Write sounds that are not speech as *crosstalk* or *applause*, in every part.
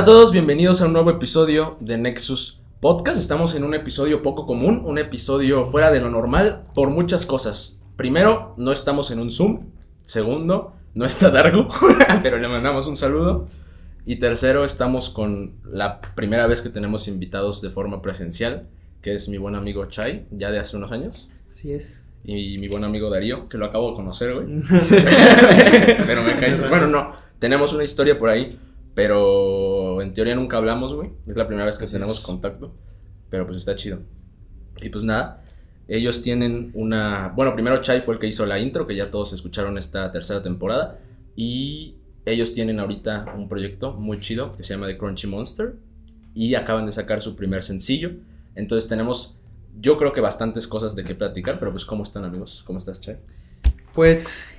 Hola a todos, bienvenidos a un nuevo episodio de Nexus Podcast. Estamos en un episodio poco común, un episodio fuera de lo normal por muchas cosas. Primero, no estamos en un Zoom. Segundo, no está Dargo, *laughs* pero le mandamos un saludo. Y tercero, estamos con la primera vez que tenemos invitados de forma presencial, que es mi buen amigo Chai, ya de hace unos años. Así es. Y mi buen amigo Darío, que lo acabo de conocer, güey. *laughs* *laughs* pero me cae. Bueno, no, tenemos una historia por ahí, pero en teoría nunca hablamos, güey. Es la primera vez que Así tenemos es. contacto, pero pues está chido. Y pues nada, ellos tienen una. Bueno, primero Chai fue el que hizo la intro, que ya todos escucharon esta tercera temporada. Y ellos tienen ahorita un proyecto muy chido que se llama The Crunchy Monster. Y acaban de sacar su primer sencillo. Entonces tenemos, yo creo que bastantes cosas de qué platicar, pero pues ¿cómo están amigos? ¿Cómo estás, Chai? Pues,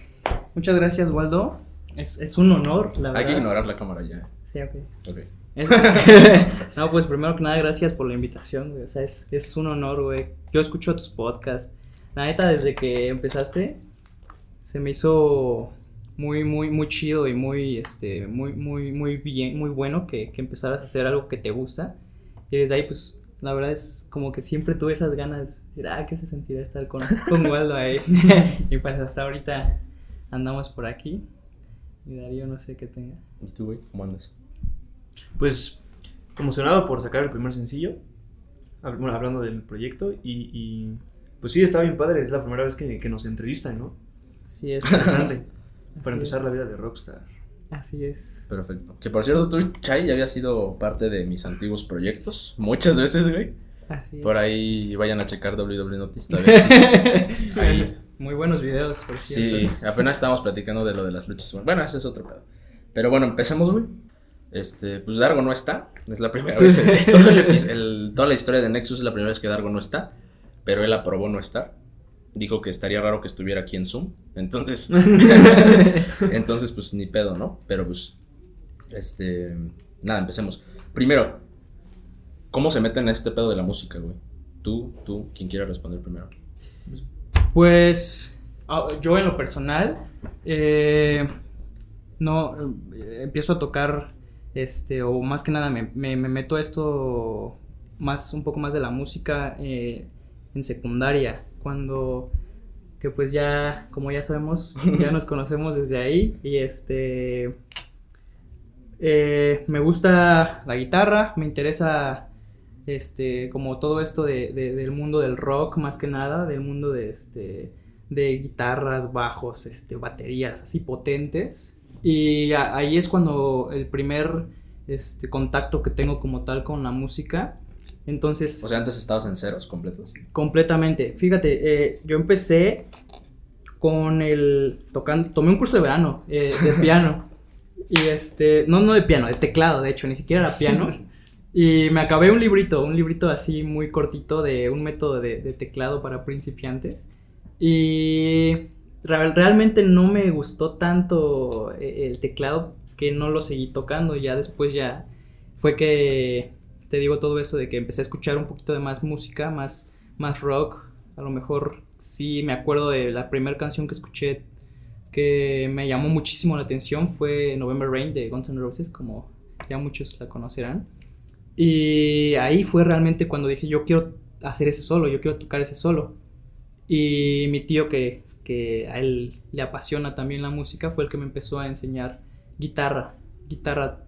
muchas gracias, Waldo. Es, es un honor, la verdad. Hay que ignorar la cámara ya. Sí, ok. Ok. Es- *laughs* no, pues primero que nada, gracias por la invitación, güey. O sea, es, es un honor, güey. Yo escucho tus podcasts. La neta, desde que empezaste, se me hizo muy, muy, muy chido y muy, este, muy, muy, muy bien, muy bueno que, que empezaras a hacer algo que te gusta. Y desde ahí, pues, la verdad es como que siempre tuve esas ganas. de, Ah, ¿qué se sentirá estar con, con Waldo ahí? *laughs* y pues hasta ahorita andamos por aquí. Y Darío no sé qué tenga. ¿Y tú, güey? ¿Cómo andas? Pues emocionado por sacar el primer sencillo, bueno, hablando del proyecto, y, y, pues sí, está bien padre, es la primera vez que, que nos entrevistan, ¿no? Así es. Interesante, *laughs* para empezar es. la vida de Rockstar. Así es. Perfecto. Que por cierto, tú, Chai, ya había sido parte de mis antiguos proyectos. Muchas veces, güey. Así es. Por ahí vayan a checar WW existe. *laughs* *laughs* Ahí. Muy buenos videos, por Sí, cierto. apenas estábamos platicando de lo de las luchas. Bueno, ese es otro pedo. Pero bueno, empecemos, güey. Este, pues Dargo no está. Es la primera Sí. vez. *laughs* el- toda la historia de Nexus es la primera vez que Dargo no está. Pero él aprobó no estar. Dijo que estaría raro que estuviera aquí en Zoom. Entonces, *laughs* entonces pues ni pedo, ¿no? Pero pues, este, nada, empecemos. Primero, ¿cómo se meten en este pedo de la música, güey? Tú, tú, quien quiera responder primero. Pues ah, yo en lo personal eh, no eh, empiezo a tocar este o más que nada me, me- me meto a esto más un poco más de la música eh, en secundaria cuando que pues ya como ya sabemos *laughs* ya nos conocemos desde ahí y este me gusta la guitarra me interesa este, como todo esto de, de- del mundo del rock más que nada, del mundo de, este, de guitarras, bajos, este, baterías así potentes. Y a- ahí es cuando el primer este, contacto que tengo como tal con la música. Entonces, O sea, antes estabas en ceros completos. completamente. Fíjate, eh, yo empecé con el tocando, tomé un curso de verano eh, de *laughs* piano. Y este, no, no de piano, de teclado, de hecho, ni siquiera era piano. *laughs* Y me acabé un librito, un librito así muy cortito de un método de, teclado para principiantes. Y real- realmente no me gustó tanto eh, el teclado que no lo seguí tocando. Ya después ya fue que te digo todo eso de que empecé a escuchar un poquito de más música, más, más rock. A lo mejor sí me acuerdo de la primera canción que escuché que me llamó muchísimo la atención fue November Rain de Guns N' Roses, como ya muchos la conocerán. Y ahí fue realmente cuando dije, yo quiero hacer ese solo, yo quiero tocar ese solo. Y mi tío que, que a él le apasiona también la música fue el que me empezó a enseñar guitarra. Guitarra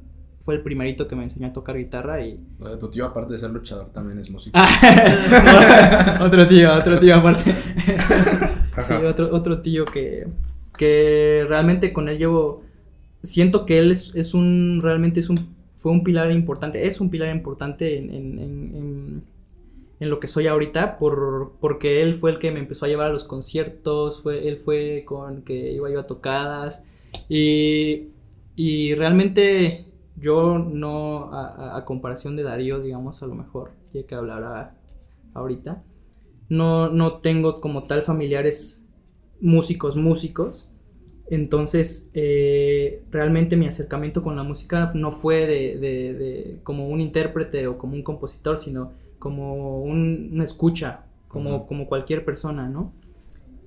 fue el primerito que me enseñó a tocar guitarra y... *laughs* O sea, tu tío, aparte de ser luchador, también es músico. *laughs* otro tío, otro tío aparte. *laughs* sí, otro, otro tío que, que realmente con él llevo... Siento que él es, es un... Realmente es un... Fue un pilar importante, es un pilar importante en, en- en- en- lo que soy ahorita, por, porque él fue el que me empezó a llevar a los conciertos, fue, él fue con que iba yo a tocadas, y, y realmente yo no, a comparación de Darío, digamos, a lo mejor, ya que hablará ahorita, no, no tengo como tal familiares músicos, músicos. Entonces, eh, realmente mi acercamiento con la música no fue de, de- de como un intérprete o como un compositor, sino como un, una escucha, como, como cualquier persona, ¿no?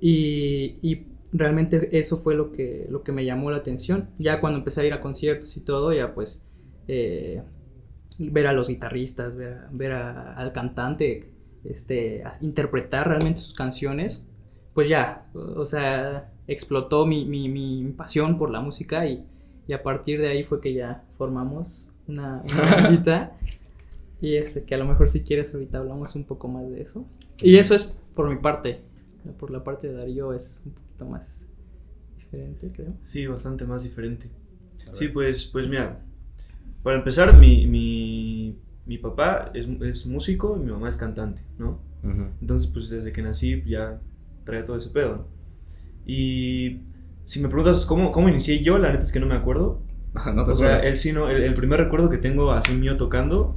Y, y realmente eso fue lo que, lo que me llamó la atención. Ya cuando empecé a ir a conciertos y todo, ya pues eh, ver a los guitarristas, ver, a- ver a- al cantante, este, interpretar realmente sus canciones, pues ya, o sea, explotó mi, mi- mi pasión por la música y, y a partir de ahí fue que ya formamos una, una *laughs* bandita. Y este, que a lo mejor si quieres ahorita hablamos un poco más de eso. Y eso es por mi parte. Por la parte de Darío es un poquito más diferente, creo. Sí, bastante más diferente. A Sí, pues, pues mira, para empezar, mi, mi, mi papá es, es músico y mi mamá es cantante, ¿no? Ujú. Entonces, pues desde que nací ya traía todo ese pedo. Y si me preguntas cómo, cómo inicié yo, la neta es que no me acuerdo. no te O sea, acuerdas. él sí, no, el, el primer recuerdo que tengo así mío tocando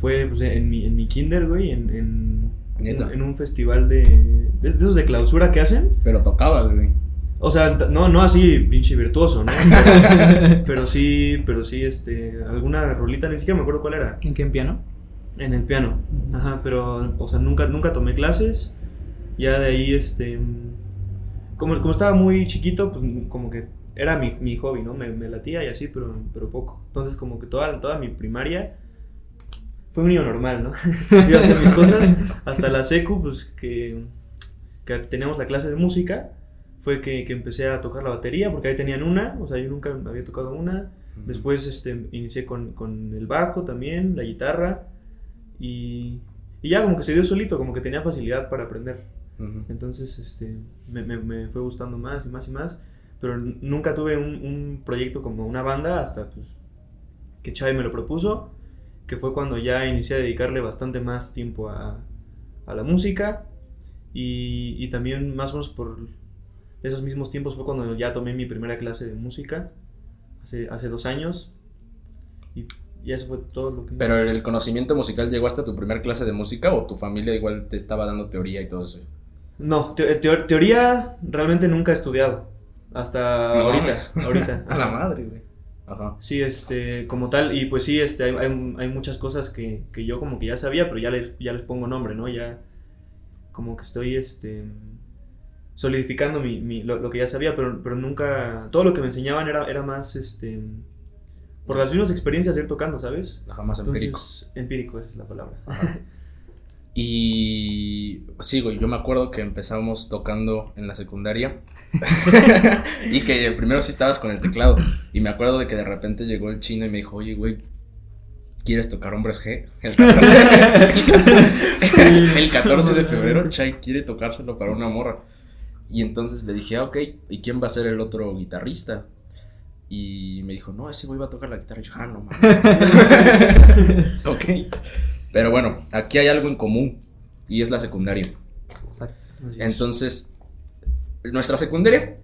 fue pues, en, mi, en mi kinder, güey, en, en, Neta. en un festival de, de, de esos de clausura que hacen. Pero tocabas, güey. O sea, no, no así pinche virtuoso, ¿no? Pero, *laughs* pero sí, pero sí, este, alguna rolita, ni siquiera me acuerdo cuál era, ¿En qué en piano? en el piano. Ajá, pero, o sea, nunca, nunca tomé clases. Ya de ahí, este, como, como estaba muy chiquito, pues como que era mi, mi hobby, ¿no? Me, me latía y así, pero, pero poco. Entonces, como que toda, toda mi primaria fue un niño normal, ¿no? *laughs* Yo hacía mis cosas hasta la secu, pues que, que teníamos la clase de música. Fue que, que empecé a tocar la batería, porque ahí tenían una, o sea, yo nunca había tocado una. Después este, inicié con, con el bajo también, la guitarra. Y, y ya como que se dio solito, como que tenía facilidad para aprender. Ujú. Entonces este, me, me- me fue gustando más y más y más. Pero nunca tuve un, un proyecto como una banda hasta pues, que Chávez me lo propuso. Que fue cuando ya inicié a dedicarle bastante más tiempo a, a la música. Y, y también más o menos por esos mismos tiempos fue cuando ya tomé mi primera clase de música. Hace, hace dos años. Y, y eso fue todo lo que... Pero el conocimiento musical llegó hasta tu primer clase de música o tu familia igual te estaba dando teoría y todo eso. No, te- teo- teoría realmente nunca he estudiado. Hasta No ahorita. mames. *laughs* ahorita. A la madre, güey. Ajá. Sí, este, como tal, y pues sí, este, hay, hay- muchas cosas que, que yo como que ya sabía, pero ya les, ya les pongo nombre, ¿no? Ya como que estoy, este, solidificando mi, mi- lo, lo que ya sabía, pero, pero nunca, todo lo que me enseñaban era, era más, este, por las mismas experiencias de ir tocando, ¿sabes? Ajá, más empírico. Entonces, empírico, esa es la palabra. Ajá. *laughs* Y sí, güey, yo me acuerdo que empezamos tocando en la secundaria *laughs* *laughs* y que primero sí estabas con el teclado y me acuerdo de que de repente llegó el chino y me dijo, oye, güey, ¿quieres tocar Hombres G? El 14, *laughs* el 14 de febrero, Chay quiere tocárselo para una morra. Y entonces le dije, ah, ok, ¿y quién va a ser el otro guitarrista? Y me dijo, no, ese güey va a tocar la guitarra. Y yo, ah, no, mames. ok. Pero bueno, aquí hay algo en común y es la secundaria. Exacto. Entonces, nuestra secundaria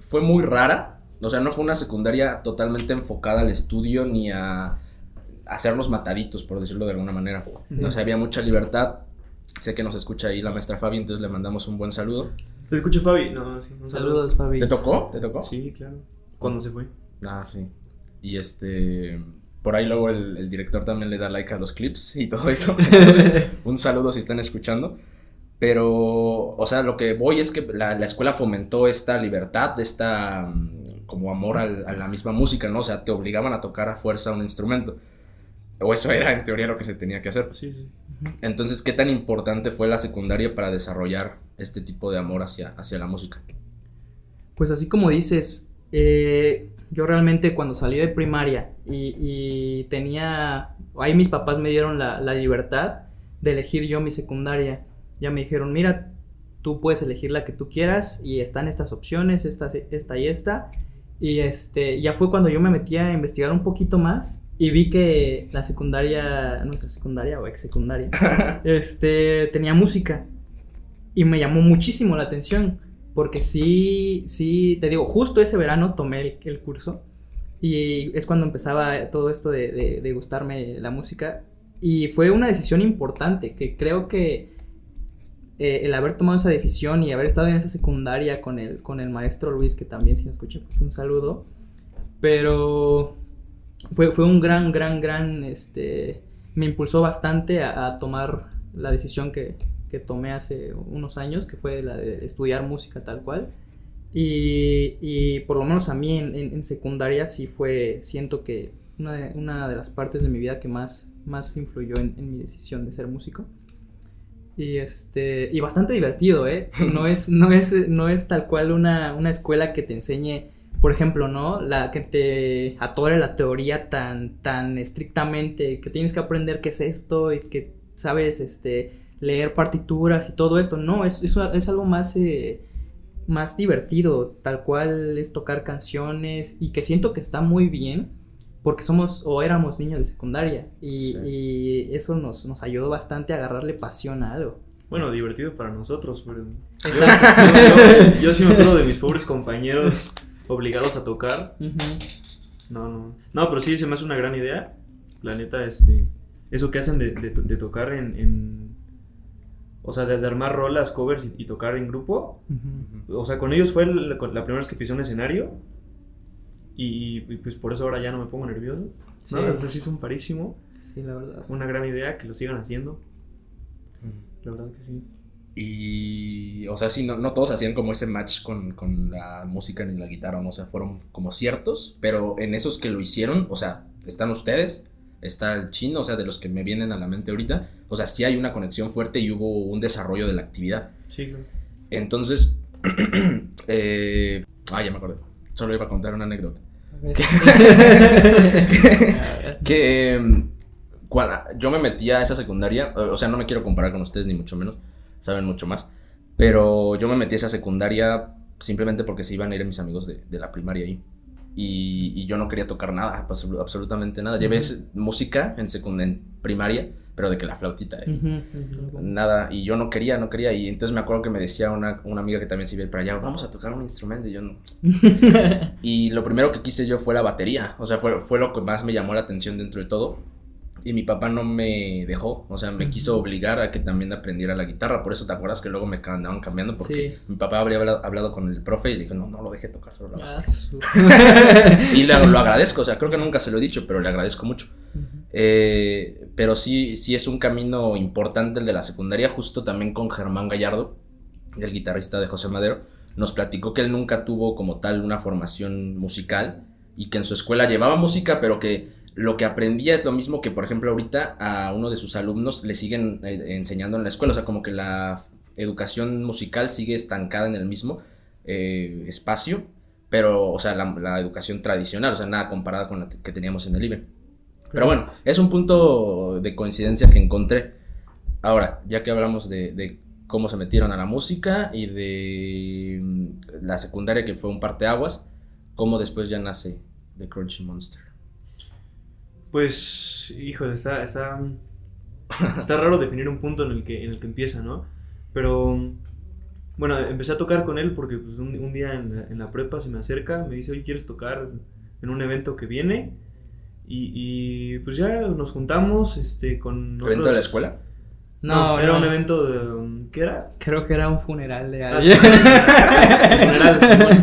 fue muy rara. O sea, no fue una secundaria totalmente enfocada al estudio ni a hacernos mataditos, por decirlo de alguna manera. O sea, había mucha libertad. Sé que nos escucha ahí la maestra Fabi, entonces le mandamos un buen saludo. ¿Te escucho, Fabi? No, sí, un saludo. Saludos, Fabi. ¿Te tocó? ¿Te tocó? Sí, claro. ¿Cuándo se fue? Ah, sí. Y este. Por ahí luego el, el director también le da like a los clips y todo *laughs* eso. Entonces, un saludo si están escuchando. Pero, o sea, lo que voy es que la, la escuela fomentó esta libertad, esta mm, como amor al- a la misma música, ¿no? O sea, te obligaban a tocar a fuerza un instrumento. O eso era en teoría lo que se tenía que hacer. Sí, sí. Entonces, ¿qué tan importante fue la secundaria para desarrollar este tipo de amor hacia, hacia la música? Pues así como dices, eh, yo realmente cuando salí de primaria y, y tenía, ahí mis papás me dieron la, la libertad de elegir yo mi secundaria. Ya me dijeron, mira, tú puedes elegir la que tú quieras y están estas opciones, esta, esta y esta. Y este, ya fue cuando yo me metí a investigar un poquito más y vi que la secundaria, nuestra secundaria o ex secundaria, *laughs* este, tenía música. Y me llamó muchísimo la atención. Porque sí, sí, te digo, justo ese verano tomé el, el curso. Y es cuando empezaba todo esto de, de- de gustarme la música. Y fue una decisión importante, que creo que eh, el haber tomado esa decisión y haber estado en esa secundaria con el, con el maestro Luis, que también si me escucha, pues un saludo. Pero fue, fue un gran, gran, gran, este, me impulsó bastante a, a tomar la decisión que, que tomé hace unos años, que fue la de estudiar música tal cual. Y, y por lo menos a mí en, en- en secundaria sí fue, siento que una de, una de las partes de mi vida que más, más influyó en, en mi decisión de ser músico. Y este y bastante divertido, ¿eh? *laughs* No es, no es, no es tal cual una, una escuela que te enseñe, por ejemplo, ¿no? La que te atore la teoría tan, tan estrictamente, que tienes que aprender qué es esto y que sabes este, leer partituras y todo esto. No, es, es, es algo más, eh, más divertido, tal cual es tocar canciones y que siento que está muy bien porque somos o éramos niños de secundaria y, Sí. y eso nos, nos ayudó bastante a agarrarle pasión a algo. Bueno, divertido para nosotros, pero... Exacto. *laughs* Yo, yo- yo sí me acuerdo de mis pobres compañeros obligados a tocar. No, no. No, pero sí se me hace una gran idea. La neta, este. Eso que hacen de, de- de tocar en, en- O sea, de, de armar rolas, covers y, y tocar en grupo. Ujú. O sea, con ellos fue la, la primera vez que pisé un escenario. Y, y, pues por eso ahora ya no me pongo nervioso. Sí. No, eso sí es un parísimo. Sí, la verdad. Una gran idea que lo sigan haciendo. La verdad que sí. Y, o sea, sí, no, no todos hacían como ese match con, con la música ni la guitarra, ¿no? O sea, fueron como ciertos, pero en esos que lo hicieron, o sea, están ustedes, está el chino, o sea, de los que me vienen a la mente ahorita, o sea, sí hay una conexión fuerte y hubo un desarrollo de la actividad. Sí, claro. Entonces, *clears throat* eh, ah, ya me acordé, solo iba a contar una anécdota. Ver. *laughs* *laughs* Que em, cuando yo me metí a esa secundaria, o o sea, no me quiero comparar con ustedes ni mucho menos, saben mucho más, pero yo me metí a esa secundaria simplemente porque se iban a ir mis amigos de, de la primaria ahí. Y, y yo no quería tocar nada, absolu- absolutamente nada. Llevé s- música en, en primaria, pero de que la flautita. eh. Nada, y yo no quería, no quería. Y entonces me acuerdo que me decía una, una amiga que también se iba para allá, vamos a tocar un instrumento. Y yo no, *laughs* y lo primero que quise yo fue la batería. O sea, fue, fue lo que más me llamó la atención dentro de todo. Y mi papá no me dejó. O sea, me quiso obligar a que también aprendiera la guitarra. Por eso te acuerdas que luego me andaban cambiando. Porque Sí. mi papá habría hablado, con el profe y le dijo, no, no lo deje tocar solo la Ah, su- batería". *laughs* Y lo agradezco. O sea, creo que nunca se lo he dicho, pero le agradezco mucho. Eh, pero sí, sí es un camino importante el de la secundaria, justo también con Germán Gallardo, el guitarrista de José Madero, nos platicó que él nunca tuvo como tal una formación musical y que en su escuela llevaba música, pero que lo que aprendía es lo mismo que, por ejemplo, ahorita a uno de sus alumnos le siguen eh, enseñando en la escuela, o sea, como que la educación musical sigue estancada en el mismo eh, espacio, pero, o sea, la, la educación tradicional, o sea, nada comparada con la que teníamos en el IBE. Pero bueno, es un punto de coincidencia que encontré. Ahora, ya que hablamos de, de cómo se metieron a la música y de mm, la secundaria que fue un parteaguas, cómo después ya nace The Crunchy Monster. Pues, híjole, está, está, está raro definir un punto en el que, en el que empieza, ¿no? Pero, bueno, empecé a tocar con él porque pues, un, un día en la, en la prepa se me acerca, me dice, oye, ¿quieres tocar en un evento que viene? Y, y, pues ya nos juntamos este, con... ¿Evento de la otros- escuela? No, era no. un evento de... ¿Qué era? Creo que era un funeral de Ah, alguien. *laughs* funeral,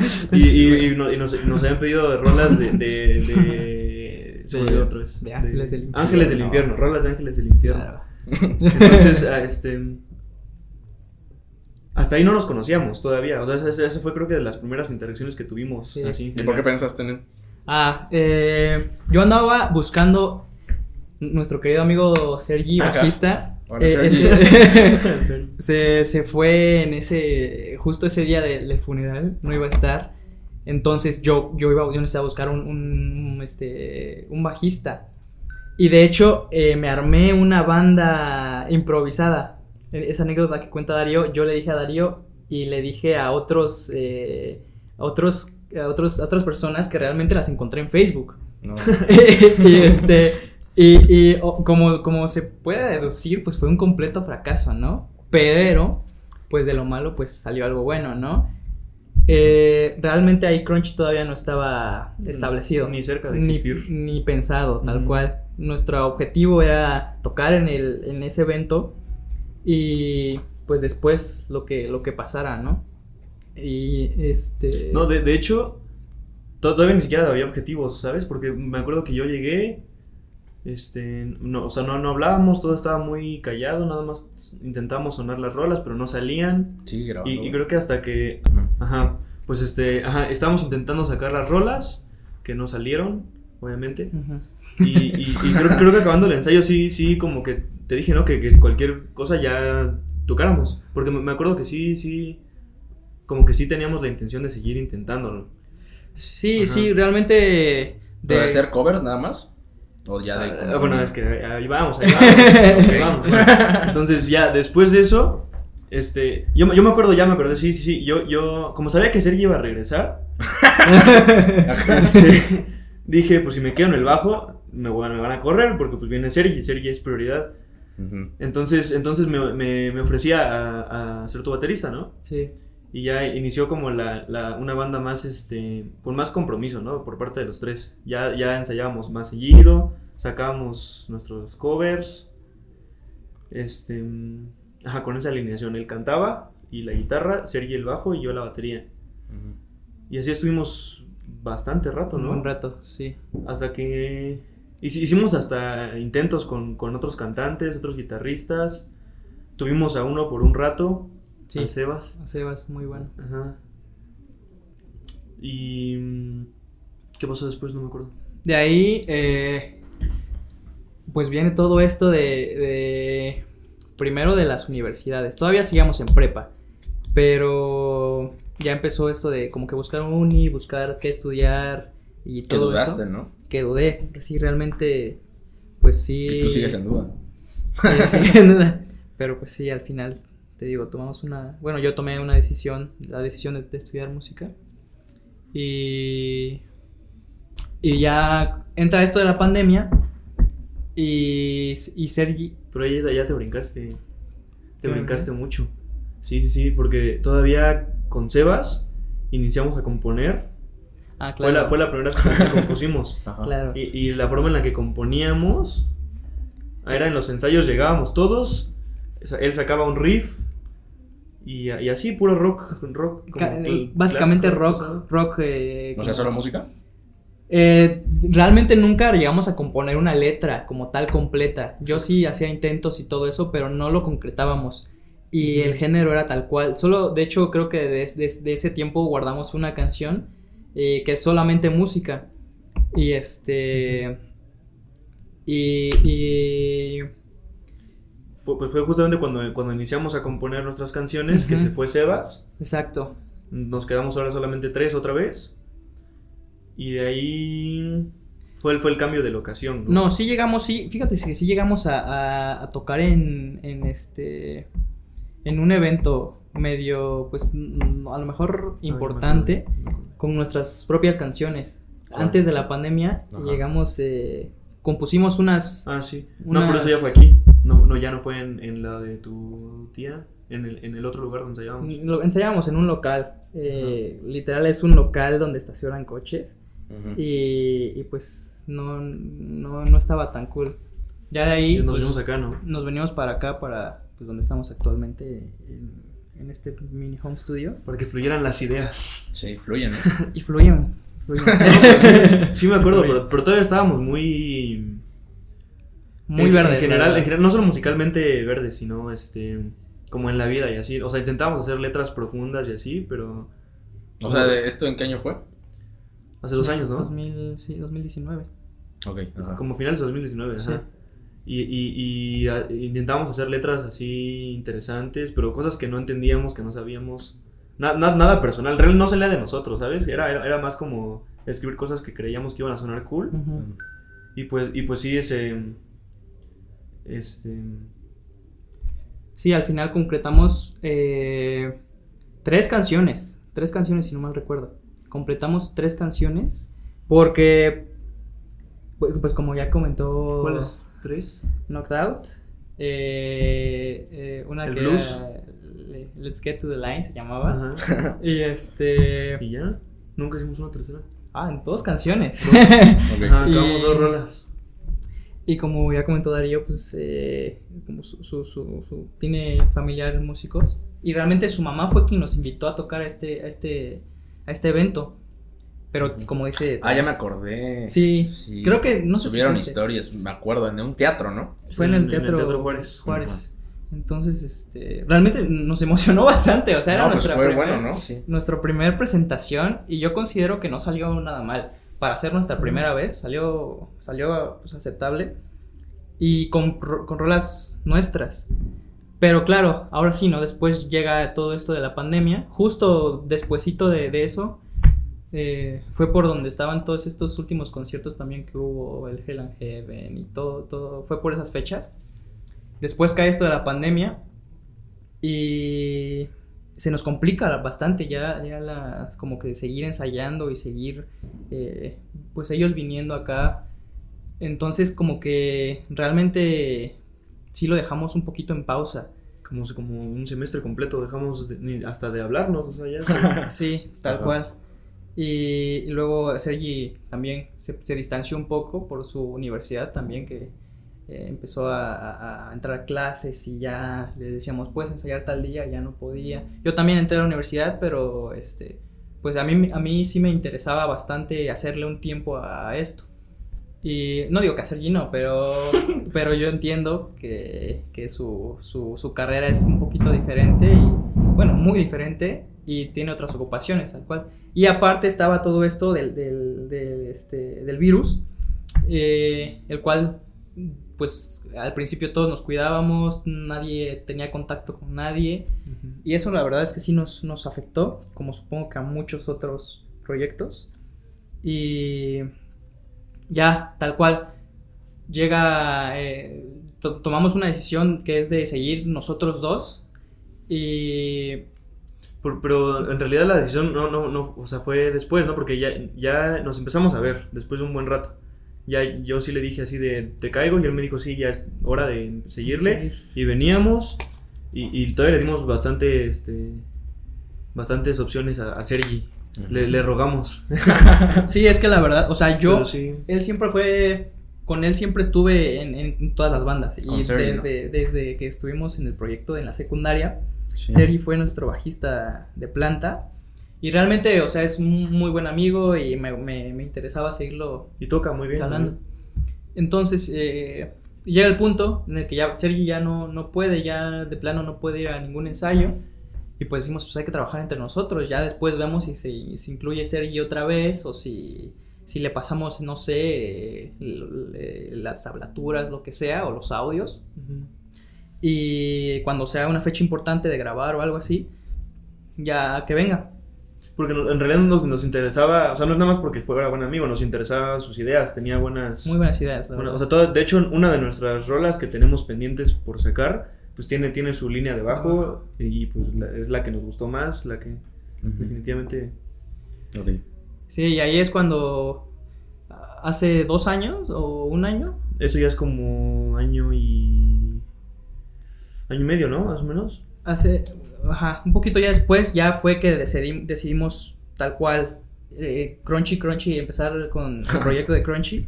Simón. *laughs* y, y, y no- y nos, y nos habían pedido rolas de... de, de se olvidó otra vez. de Ángeles del Infierno. Ángeles del Infierno, rolas de Ángeles del Infierno. Claro. Entonces, *laughs* ah, este... Hasta ahí no nos conocíamos todavía. O sea, esa, esa fue creo que de las primeras interacciones que tuvimos. Sí. Así. ¿Y por qué pensaste en él? Ah, eh, yo andaba buscando nuestro querido amigo Sergi, Ajá. bajista. Hola, eh, Sergi. ese- *laughs* *laughs* se, se fue en ese, justo ese día del, del funeral, no iba a estar. Entonces yo, yo iba, yo necesitaba buscar un, un, este, un bajista. Y de hecho eh, me armé una banda improvisada. E- Esa anécdota que cuenta Darío, yo le dije a Darío y le dije a otros, eh, a otros, a otros, a otras personas que realmente las encontré en Facebook. No. *laughs* y este y, y, como, como se puede deducir, pues fue un completo fracaso, ¿no? Pero, pues de lo malo, pues salió algo bueno, ¿no? Eh, realmente ahí Crunchy todavía no estaba establecido. Ni cerca de Ni- existir. Ni, pensado, tal cual. Nuestro objetivo era tocar en, el, en ese evento y pues después lo que, lo que pasara, ¿no? Y este... No, de, de hecho, to- todavía ni siquiera había objetivos, ¿sabes? Porque me acuerdo que yo llegué, este, no, o sea, no, no hablábamos, todo estaba muy callado, nada más intentamos sonar las rolas, pero no salían. Sí, grabando. Y, y creo que hasta que, ajá, pues este, ajá, estábamos intentando sacar las rolas, que no salieron, obviamente. Ujú. Y, y- y creo, creo que acabando el ensayo sí, sí, como que te dije, ¿no? Que, que cualquier cosa ya tocáramos. Porque me me acuerdo que sí, sí, como que sí teníamos la intención de seguir intentándolo. Sí, Ajá. sí, realmente. ¿De hacer covers nada más? ¿O ya de.? Ah, bueno, es que ahí vamos, ahí *laughs* vamos. ahí vamos, bueno. Entonces ya después de eso, este, yo, me- yo me acuerdo, ya me acordé, sí, sí, sí, yo, yo, como sabía que Sergi iba a regresar, *laughs* *laughs* este, dije, pues si me quedo en el bajo, me, van- me van a correr porque pues viene Sergi, Sergi es prioridad. Ujú. Entonces, entonces me, me, me ofrecía a, a ser tu baterista, ¿no? Sí. Y ya inició como la, la- una banda más, este, con más compromiso, ¿no? Por parte de los tres. Ya, ya ensayábamos más seguido, sacábamos nuestros covers, este, mm, ajá, con esa alineación. Él cantaba y la guitarra, Sergi el bajo y yo la batería. Y así estuvimos bastante rato, ¿no? Un rato, sí. Hasta que hici- hicimos hasta intentos con, con otros cantantes, otros guitarristas. Tuvimos a uno por un rato, Sí. al Sebas. Sebas, muy bueno. Ajá. Y. mm, ¿Qué pasó después? No me acuerdo. De ahí, eh, pues viene todo esto de, de- primero de las universidades. Todavía seguíamos en prepa, pero ya empezó esto de como que buscar uni, buscar qué estudiar y Que todo dudaste, eso. ¿no? Que dudé, sí, realmente, pues sí. Que tú sigues en duda. Sí, sí, en duda. Pero pues sí, al final, te digo, tomamos una... Bueno, yo tomé una decisión, la decisión de, de estudiar música. Y... Y ya entra esto de la pandemia. Y, y Sergi... Pero ahí ya, ya te brincaste. Te ¿Qué brincaste mucho. Sí, sí, sí. Porque todavía con Sebas iniciamos a componer. Ah, Fue, claro. la, fue la primera vez que compusimos. *laughs* Ajá. Claro. Y, y la forma en la que componíamos era en los ensayos llegábamos todos. Él sacaba un riff. Y, y así, puro rock. rock como cl- Básicamente clásico, rock, ¿sabes? rock... eh, O sea, solo música. Eh, realmente nunca llegamos a componer una letra como tal completa. Yo sí hacía intentos y todo eso, pero no lo concretábamos. Y el género era tal cual. Solo, de hecho, creo que desde ese tiempo guardamos una canción eh, que es solamente música. Y este. Y. y Fue, pues fue justamente cuando, cuando iniciamos a componer nuestras canciones que se fue Sebas. exacto. Nos quedamos ahora solamente tres otra vez. Y de ahí fue el, fue el cambio de locación. No, sí llegamos, sí, fíjate que sí llegamos a, a- a tocar en, en este, en un evento medio, pues, a lo mejor importante, con nuestras propias canciones. Ah. Antes de la pandemia Ajá. llegamos, eh, compusimos unas, Ah, sí. No, Unas- pero eso ya fue aquí. No, no ya no fue en, en la de tu tía. En el, en el otro lugar donde ensayábamos. lo ensayábamos en un local, eh, literal es un local donde estacionan coches y, y, pues no, no, no estaba tan cool. Ya de ahí Y nos pues, venimos acá, ¿no? nos venimos para acá, para pues donde estamos actualmente, en, en este mini home studio. Para que fluyeran las ideas. Sí, fluyen. ¿no? *laughs* Y fluyen. fluyen. *laughs* Sí me acuerdo, pero, pero todavía estábamos muy... Muy verdes. En general, en general, no solo musicalmente verdes, sino este... Como en la vida y así. O sea, intentamos hacer letras profundas y así, pero... O sea, ¿de ¿esto en qué año fue? Hace dos años, ¿no? 2000, sí, 2019. Ok. Ajá. Como finales de 2019, Sí. ajá. Y, y, y, a- intentamos hacer letras así interesantes, pero cosas que no entendíamos, que no sabíamos. Na- na- nada personal, real no salía de nosotros, ¿sabes? Era, era, era más como escribir cosas que creíamos que iban a sonar cool. Ujú. Y pues, y pues sí, ese. Este. Sí, al final concretamos eh, tres canciones. Tres canciones, si no mal recuerdo. Completamos tres canciones porque, pues, pues como ya comentó ¿Cuáles? ¿Tres? Knocked Out, eh, eh, una El que blues. era Le- Let's Get to the Line se llamaba. Ajá. *laughs* Y este... ¿Y ya? Nunca hicimos una tercera. Ah, en dos canciones. Ajá, *laughs* acabamos Y- dos rolas. Y como ya comentó Darío, pues eh, como su, su- su- su- tiene familiares músicos. Y realmente su mamá fue quien nos invitó a tocar a este, a este, a este evento. Pero como dice... Ah, ya me acordé. Sí, creo que- no sé si Subieron historias, me acuerdo, en un teatro, ¿no? Fue en el teatro, Juárez. Juárez. Entonces, este, realmente nos emocionó *laughs* bastante. O sea, era no, pues nuestra fue primer- bueno, ¿no? Sí. nuestra primera presentación y yo considero que no salió nada mal. Para hacer nuestra primera vez, salió, salió pues, aceptable y con, con rolas nuestras. Pero claro, ahora sí, ¿no? Después llega todo esto de la pandemia. Justo despuesito de, de eso, eh, fue por donde estaban todos estos últimos conciertos también que hubo, el Hell and Heaven y todo, todo, fue por esas fechas. Después cae esto de la pandemia y se nos complica bastante ya, ya la, como que seguir ensayando y seguir, eh, pues ellos viniendo acá. Entonces como que realmente sí lo dejamos un poquito en pausa. Como, como un semestre completo dejamos de- ni hasta de hablarnos, o sea, ya. *laughs* Sí, tal Ajá. cual. Y, y luego Sergi también se, se distanció un poco por su universidad también, que eh, empezó a, a- entrar a clases y ya le decíamos, puedes ensayar tal día, ya no podía. Yo también entré a la universidad, pero este, pues a mí, a mí sí me interesaba bastante hacerle un tiempo a esto. Y no digo que a Sergi no, pero, *laughs* pero yo entiendo que, que su, su, su carrera es un poquito diferente y, bueno, muy diferente y tiene otras ocupaciones, tal cual. Y aparte estaba todo esto del, del, del, este, del virus, eh, el cual, pues, al principio todos nos cuidábamos, nadie tenía contacto con nadie, y eso la verdad es que sí nos, nos afectó, como supongo que a muchos otros proyectos. Y ya, tal cual, llega, eh, to- tomamos una decisión que es de seguir nosotros dos. Y Por- pero en realidad la decisión no, no, no, o sea, fue después, ¿no? Porque ya, ya nos empezamos a ver después de un buen rato. Ya yo sí le dije así de, te caigo, y él me dijo, sí, ya es hora de seguirle. Seguir. Y veníamos, y, y todavía le dimos bastante, este, bastantes opciones a, a Sergi. Le, le rogamos. *laughs* Sí, es que la verdad, o sea, yo, sí. él siempre fue, con él siempre estuve en, en todas las bandas. Y desde, desde que estuvimos en el proyecto en la secundaria, Sí. Sergi fue nuestro bajista de planta. Y realmente, o sea, es un muy buen amigo y me, me- me interesaba seguirlo Y toca muy bien. jalando. ¿no? Entonces, eh, llega el punto en el que ya Sergi ya no, no puede, ya de plano no puede ir a ningún ensayo. Y pues decimos, pues hay que trabajar entre nosotros. Ya después vemos si se, si incluye Sergi otra vez o si, si le pasamos, no sé, eh, las tablaturas, lo que sea, o los audios. Ujú. Y cuando sea una fecha importante de grabar o algo así, ya que venga. Porque en realidad nos, nos interesaba, o sea, no es nada más porque fuera buen amigo, nos interesaban sus ideas, tenía buenas... Muy buenas ideas, la o sea, todo- de hecho, una de nuestras rolas que tenemos pendientes por sacar, pues tiene, tiene su línea de bajo y pues la- es la que nos gustó más, la que definitivamente... Ok. Sí, y ahí es cuando hace dos años o un año Eso ya es como año y... Año y medio, ¿no? Más o menos. Hace, ajá, un poquito ya después ya fue que decidimos, decidimos tal cual eh, Crunchy Crunchy empezar con el proyecto de Crunchy.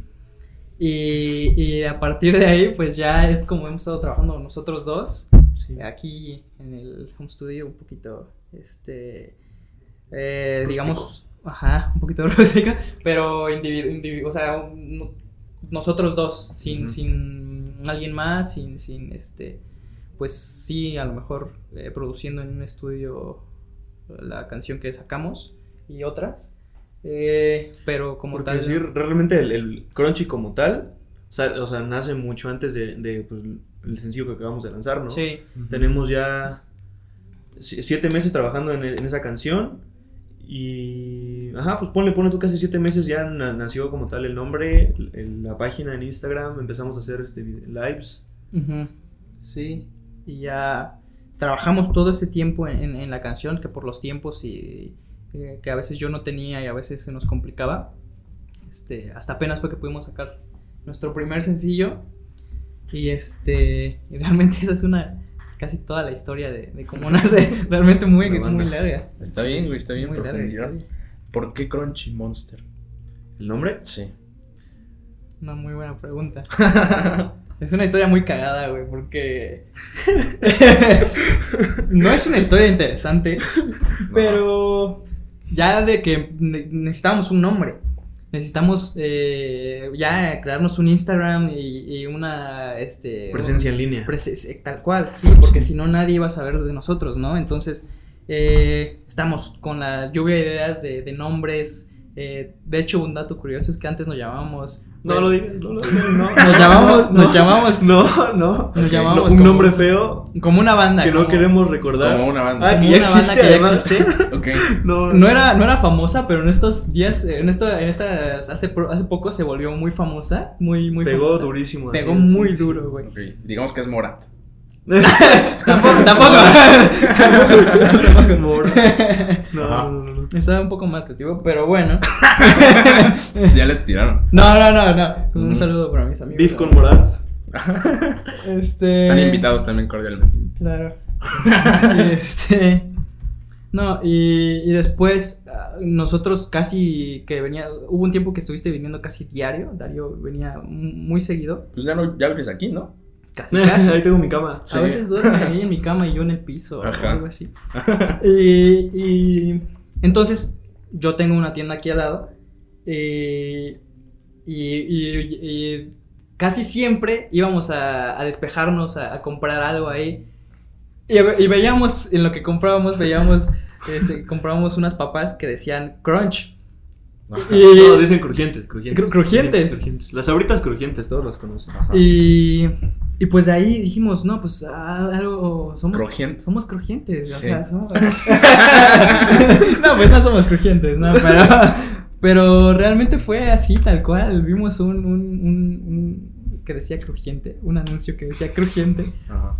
Y, y a partir de ahí pues ya es como hemos estado trabajando nosotros dos. Sí. aquí en el home studio un poquito este eh, digamos ajá un poquito *laughs* rústica pero individu- individu- o sea un- nosotros dos sin, sin alguien más sin sin este pues sí a lo mejor eh, produciendo en un estudio la canción que sacamos y otras eh, pero como Porque tal sí, realmente el, el Crunchy como tal, o sea, o sea, nace mucho antes de, de, pues, el sencillo que acabamos de lanzar, ¿no? sí. Tenemos ya si- siete meses trabajando en, en esa canción y... Ajá, pues ponle, ponle tú casi siete meses ya na- nació como tal el nombre, el- la página en Instagram, empezamos a hacer este lives. Ujú, Sí, y ya trabajamos todo ese tiempo en, en- en la canción, que por los tiempos y eh, que a veces yo no tenía y a veces se nos complicaba. Este, hasta apenas fue que pudimos sacar nuestro primer sencillo. Y este, y *laughs* realmente esa es una casi toda la historia de, de cómo nace, *laughs* realmente muy, banda. muy larga. Está bien, güey, está bien Muy larga profundidad. historia. ¿Por qué Crunchy Monster? ¿El nombre? Sí. Una muy buena pregunta. *laughs* Es una historia muy cagada, güey, porque *laughs* no es una historia interesante, *laughs* pero ya de que ne- necesitábamos un nombre, necesitamos eh, ya crearnos un Instagram y, y una este Presencia en línea. Prese- tal cual, sí, porque si no nadie iba a saber de nosotros, ¿no? Entonces, eh, estamos con la lluvia de ideas de, de nombres, Eh, de hecho, un dato curioso es que antes nos llamábamos. No lo digas, no lo digas, no. Nos llamamos, nos *laughs* llamamos No, no. Nos llamamos un como- nombre feo como una banda. que no queremos recordar. Como una banda. Ah, como que ya una banda existe, que ya existe. *laughs* Ok. No, No era, no era famosa, pero en estos días, en esta, en estas, hace, hace poco se volvió muy famosa, muy, muy Pegó famosa. durísimo. Pegó así, muy sí, duro, güey. Ok. Digamos que es Morat. *laughs* Tampoco, *laughs* tampoco. No, no, no, no. Estaba un poco más creativo, pero bueno. *laughs* ya les tiraron. No, no, no, no. Un saludo para mis amigos. Beef con Morat. Este. Están invitados también cordialmente. Claro. este. No, y, y después ah, nosotros casi que venía, hubo un tiempo que estuviste viniendo casi diario, Darío venía muy seguido, Pues ya, no, ya vives aquí, ¿no? Casi casi. *laughs* Ahí tengo mi cama. Sí. A veces duerme ahí en mi cama y yo en el piso o algo así. *laughs* Y, y entonces yo tengo una tienda aquí al lado y, y- y- y casi siempre íbamos a, a despejarnos, a, a comprar algo ahí. Y, ve- y veíamos, en lo que comprábamos, veíamos, *laughs* este, comprábamos unas papas que decían crunch. Ajá. Y, No, dicen crujientes, crujientes. Cru- crujientes. crujientes. Las abritas crujientes, todos las conocen. Ajá. y, y pues de ahí dijimos, no, pues ah, algo, somos Crujiente. Somos crujientes, o sea, somos... *laughs* *laughs* no, pues no somos crujientes, no, pero, pero realmente fue así, tal cual. Vimos un, un, un- un- que decía crujiente, un anuncio que decía crujiente. Ajá.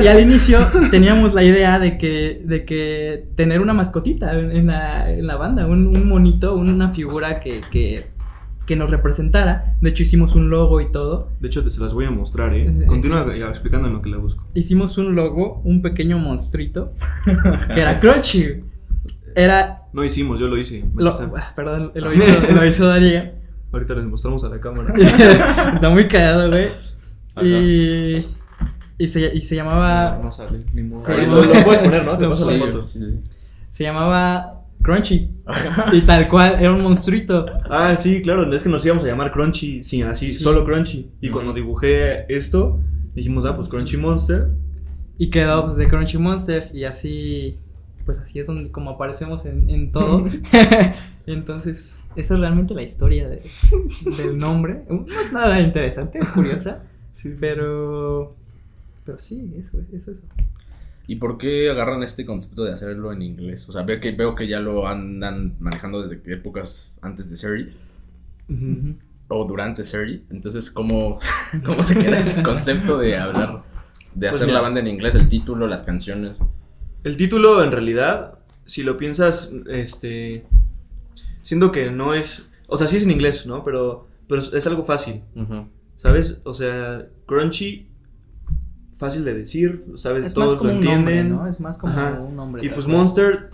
Y al inicio teníamos la idea de que, de que tener una mascotita en, la, en la banda, un, un monito, una figura que, que, que nos representara. De hecho, hicimos un logo y todo. De hecho, te se las voy a mostrar, ¿eh? Eh, Continúa ya explicando en lo que la busco. Hicimos un logo, un pequeño monstruito, *laughs* que era Crunchy. Era No hicimos, yo lo hice. Lo- ah, perdón, *laughs* lo hizo, lo hizo Darío. Ahorita les mostramos a la cámara. *laughs* Está muy cagado, güey. Y, y, se, y se llamaba. No, no sale, ni modo. Se lo, lo puedes poner, ¿no? Te paso Sí, la foto. sí, sí. Se llamaba Crunchy. Y tal cual, era un monstruito. Ah, sí, claro, es que nos íbamos a llamar Crunchy, sí, así, Sí. solo Crunchy. Y cuando dibujé esto, dijimos, ah, pues Crunchy Monster. Y quedó pues, de Crunchy Monster. Y así. Pues así es donde como aparecemos en, en todo. *laughs* *laughs* Entonces, esa es realmente la historia de- del nombre. No es nada interesante, es curiosa. *laughs* Sí, Pero. Pero sí, eso es eso. eso. ¿Y por qué agarran este concepto de hacerlo en inglés? O sea, veo que, veo que ya lo andan manejando desde épocas antes de Seri Ujú. o durante Seri. Entonces, ¿cómo, *laughs* ¿cómo se queda ese concepto de hablar, de Pues hacer la banda en inglés, el título, las canciones? El título, en realidad, si lo piensas, este. Siento que no es. O sea, sí es en inglés, ¿no? Pero, pero es, algo fácil. ¿sabes? O sea, Crunchy, fácil de decir, ¿sabes? Es Todos más como lo un nombre, entienden. ¿no? Es más como Ajá. un nombre. Y pues cual. Monster,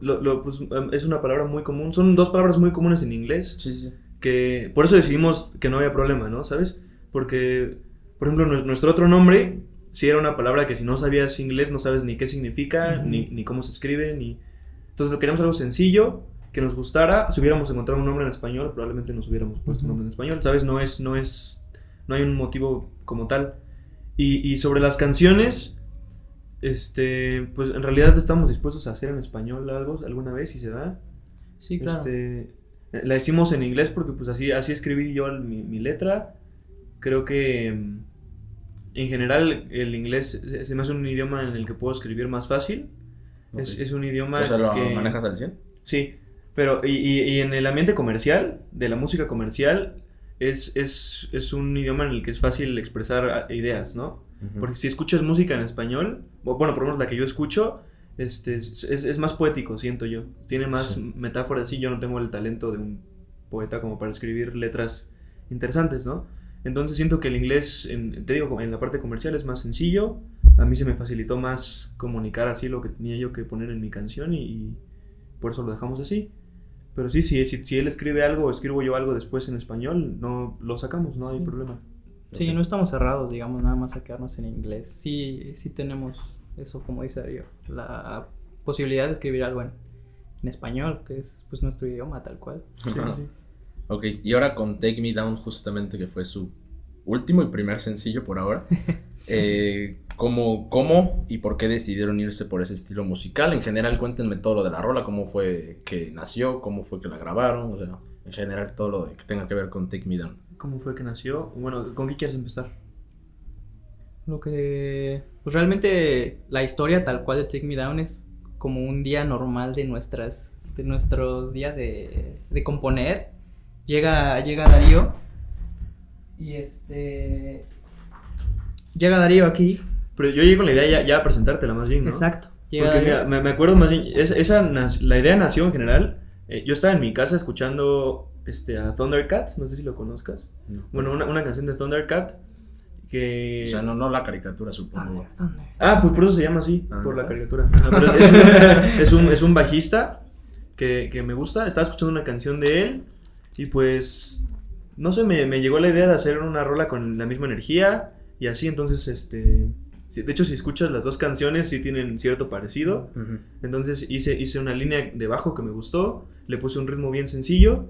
lo, lo, pues, em, es una palabra muy común. Son dos palabras muy comunes en inglés. Sí, sí. que por eso decidimos que no había problema, ¿no? ¿Sabes? Porque, por ejemplo, nue- nuestro otro nombre, si era una palabra que si no sabías inglés no sabes ni qué significa, Ujú. ni, ni cómo se escribe, ni... Entonces lo queríamos algo sencillo, que nos gustara. Si hubiéramos encontrado un nombre en español, probablemente nos hubiéramos puesto un Ujú. nombre en español, ¿sabes? No es, no es, no hay un motivo como tal. Y, y sobre las canciones, este, pues en realidad estamos dispuestos a hacer en español algo alguna vez, si se da. Sí, claro. Este, la hicimos en inglés porque pues así, así escribí yo el- mi, mi letra. Creo que mm, en general el inglés se me hace un idioma en el que puedo escribir más fácil. Es, es un idioma O sea, ¿lo que... manejas al 100? Sí, pero y, y- y en el ambiente comercial, de la música comercial, es, es, es un idioma en el que es fácil expresar ah, ideas, ¿no? Ujú. Porque si escuchas música en español, bueno, por lo menos la que yo escucho, este, es, es- es más poético, siento yo. Tiene más Sí. metáforas, sí, yo no tengo el talento de un poeta como para escribir letras interesantes, ¿no? Entonces siento que el inglés, en- te digo, en la parte comercial es más sencillo. A mí se me facilitó más comunicar así lo que tenía yo que poner en mi canción y, y por eso lo dejamos así. Pero sí, si, si, si él escribe algo o escribo yo algo después en español, no lo sacamos, no hay Sí. problema. Sí, Ok. no estamos cerrados, digamos, nada más a quedarnos en inglés. Sí, sí tenemos eso, como dice Darío, la posibilidad de escribir algo en, en español, que es pues nuestro idioma tal cual. Ajá. Ok, y ahora con Take Me Down, justamente que fue su último y primer sencillo por ahora. *laughs* eh, cómo, cómo y por qué decidieron irse por ese estilo musical. En general, cuéntenme todo lo de la rola, cómo fue que nació, cómo fue que la grabaron, o sea, en general todo lo que tenga que ver con Take Me Down. ¿Cómo fue que nació? Bueno, ¿con qué quieres empezar? Lo que. Pues realmente la historia tal cual de Take Me Down es como un día normal de nuestras. de nuestros días de, de componer. Llega, llega Darío. Y este. Llega Darío aquí. Pero yo llego con la idea ya, ya a presentártela más bien, ¿no? Exacto. Llega Porque mira, me, me acuerdo más bien, es- esa, la idea nació en general. eh, yo estaba en mi casa escuchando este, a Thundercat, no sé si lo conozcas. No. Bueno, una, una canción de Thundercat que... O sea, no, no la caricatura, supongo. Thunder, Thunder. Ah, pues por eso se llama así, Ah. por la caricatura. *laughs* Pero es, un, es, un, es un bajista que, que me gusta. Estaba escuchando una canción de él y pues, no sé, me, me llegó la idea de hacer una rola con la misma energía y así. Entonces, este, de hecho, si escuchas las dos canciones, sí tienen cierto parecido. Ujú. Entonces hice, hice una línea de bajo que me gustó, le puse un ritmo bien sencillo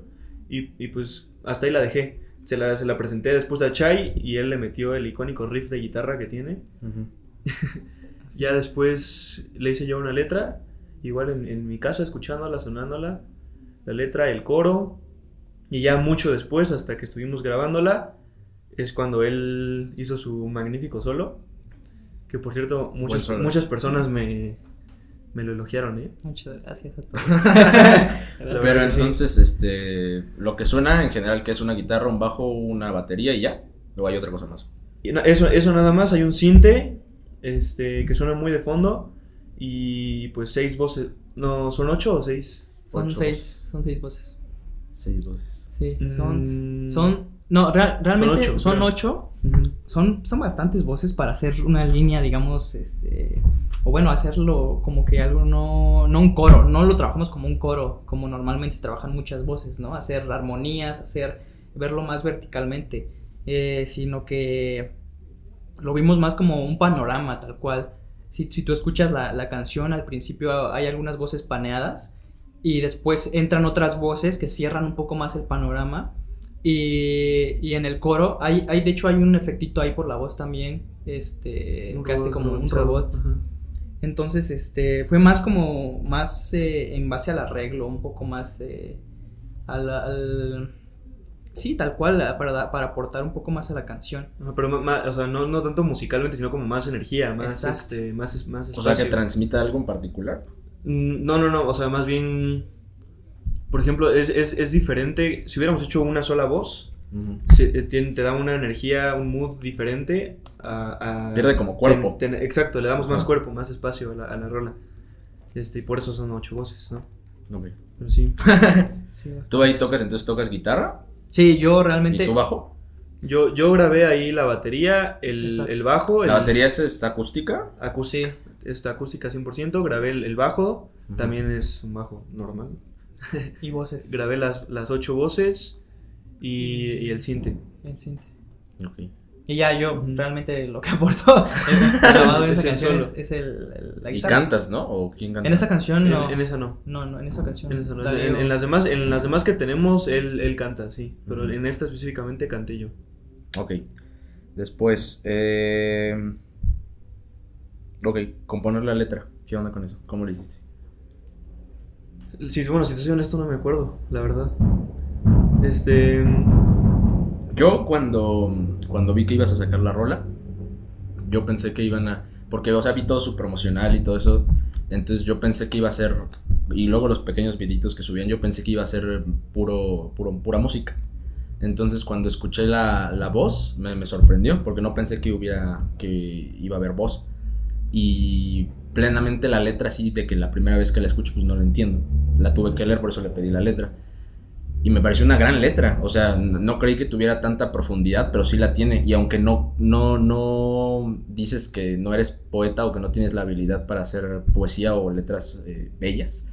y, y pues hasta ahí la dejé. Se la, se la presenté después a Chai y él le metió el icónico riff de guitarra que tiene. Ujú. *laughs* Ya después le hice yo una letra, igual en, en mi casa, escuchándola, sonándola, la letra, el coro, y ya mucho después, hasta que estuvimos grabándola, es cuando él hizo su magnífico solo, que por cierto, muchas, muchas personas me, me lo elogiaron, ¿eh? Muchas gracias a todos. *laughs* Pero sí. entonces, este, lo que suena en general, que es una guitarra, un bajo, una batería y ya. O hay otra cosa más. Y Eso, eso nada más, hay un cinte este, que suena muy de fondo, y pues seis voces, no, ¿son ocho o seis? Son Ocho seis, voces. son seis voces. Seis voces. Sí, son. Mm, Son. No, real- realmente ocho, son ocho. Son, son bastantes voces para hacer una línea, digamos, este. O bueno, hacerlo como que algo no. No un coro. No lo trabajamos como un coro, como normalmente se trabajan muchas voces, ¿no? Hacer armonías, hacer. Verlo más verticalmente. eh, sino que. Lo vimos más como un panorama, tal cual. Si, si tú escuchas la, la canción, al principio hay algunas voces paneadas. Y después entran otras voces que cierran un poco más el panorama. Y, y en el coro, hay, hay, de hecho hay un efectito ahí por la voz también, este, Un que hace robot como un robot. Ajá. Entonces, este, fue más como, más eh, en base al arreglo, un poco más eh, al, al- sí, tal cual, para, da- para aportar un poco más a la canción. Ajá, Pero ma- ma- o sea, no, no tanto musicalmente, sino como más energía, más Exacto. este, más, más O sea, que transmita algo en particular. Mm, No, no, no, o sea, más bien, por ejemplo, es, es, es diferente, si hubiéramos hecho una sola voz, se- eh, tiene- te da una energía, un mood diferente a... a- Pierde como cuerpo. ten- ten- exacto, le damos más cuerpo, más espacio a la, a la rola. Este, y por eso son ocho voces, ¿no? Ok. Pero sí. *laughs* ¿Tú ahí tocas, entonces tocas guitarra? Sí, yo realmente... ¿Y tú bajo? Yo, yo grabé ahí la batería, el, el bajo, ¿La el- batería es, es acústica? acústica. Esta acústica 100%, grabé el, el bajo, también es un bajo normal. *laughs* Y voces. Grabé las, las ocho voces y, y el cinte. El synth. Ok. Y ya yo, realmente lo que aporto *laughs* *laughs* el grabado en Es esa canción es, es el, el- la ¿Y guitarra. cantas, no? ¿O quién canta? En esa canción no. En, en esa no. No, no, en esa canción. En, esa no. En- en las demás, en las demás que tenemos, él, él canta, sí. Pero en esta específicamente canté yo. Ok. Después, eh... Ok, componer la letra. ¿Qué onda con eso? ¿Cómo lo hiciste? Sí, bueno, si te soy honesto, no me acuerdo, la verdad. Este. Yo cuando, cuando vi que ibas a sacar la rola, yo pensé que iban a... Porque, o sea, vi todo su promocional y todo eso. Entonces yo pensé que iba a ser... Y luego los pequeños videitos que subían, yo pensé que iba a ser puro, puro pura música. Entonces cuando escuché la, la voz, me, me sorprendió, porque no pensé que hubiera... que iba a haber voz. Y plenamente la letra, sí, de que la primera vez que la escucho, pues no la entiendo. La tuve que leer, por eso le pedí la letra. Y me pareció una gran letra. O sea, no creí que tuviera tanta profundidad, pero sí la tiene. Y aunque no, no, no dices que no eres poeta o que no tienes la habilidad para hacer poesía o letras eh, bellas.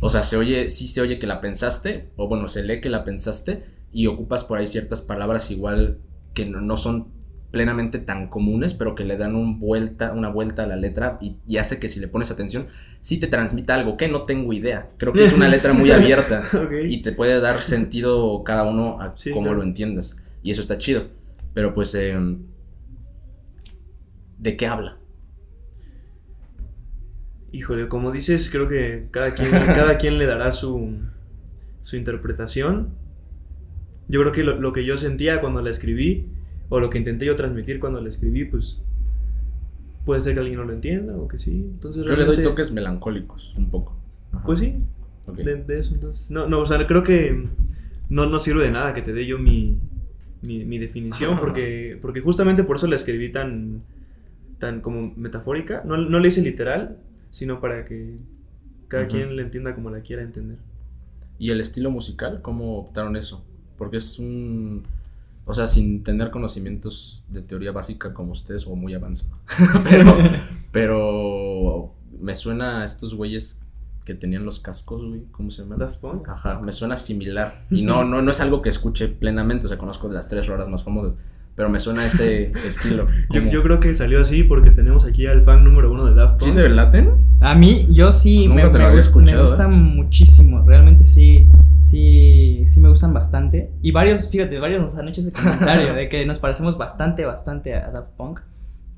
O sea, se oye, sí se oye que la pensaste, o bueno, se lee que la pensaste y ocupas por ahí ciertas palabras igual que no, no son plenamente tan comunes, pero que le dan un vuelta, una vuelta a la letra y, y hace que si le pones atención, sí te transmita algo que no tengo idea. Creo que es una letra muy *laughs* abierta y te puede dar sentido cada uno a Sí, cómo claro. lo entiendas. Y eso está chido. Pero pues, eh, ¿de qué habla? Híjole, como dices, creo que cada quien, cada quien le dará su, su interpretación. Yo creo que lo, lo que yo sentía cuando la escribí, o lo que intenté yo transmitir cuando la escribí, pues puede ser que alguien no lo entienda o que sí. Entonces, Yo le doy toques melancólicos, un poco. Ajá. Pues sí, Ok. de, de eso. Entonces, no, no, o sea, creo que no, no sirve de nada que te dé yo mi, mi, mi definición, Ajá. *laughs* porque, porque justamente por eso la escribí tan, tan como metafórica. No, no la hice literal, sino para que cada quien la entienda como la quiera entender. ¿Y el estilo musical? ¿Cómo optaron eso? Porque es un... O sea, sin tener conocimientos de teoría básica como ustedes o muy avanzado. *laughs* *laughs* pero, pero me suena a estos güeyes que tenían los cascos, güey. ¿Cómo se llaman? Daft Punk. Ajá, me suena similar. Y no, no, no es algo que escuche plenamente, o sea, conozco de las tres horas más famosas. Pero me suena ese *laughs* estilo. Yo, yo creo que salió así porque tenemos aquí al fan número uno de Daft Punk. ¿Sí te laten? A mí, yo sí Nunca me, te lo me había gust- escuchado, me gustan ¿eh? muchísimo. Realmente sí, sí, sí me gustan bastante. Y varios, fíjate, varios nos han hecho ese comentario *laughs* de que nos parecemos bastante, bastante a Daft Punk.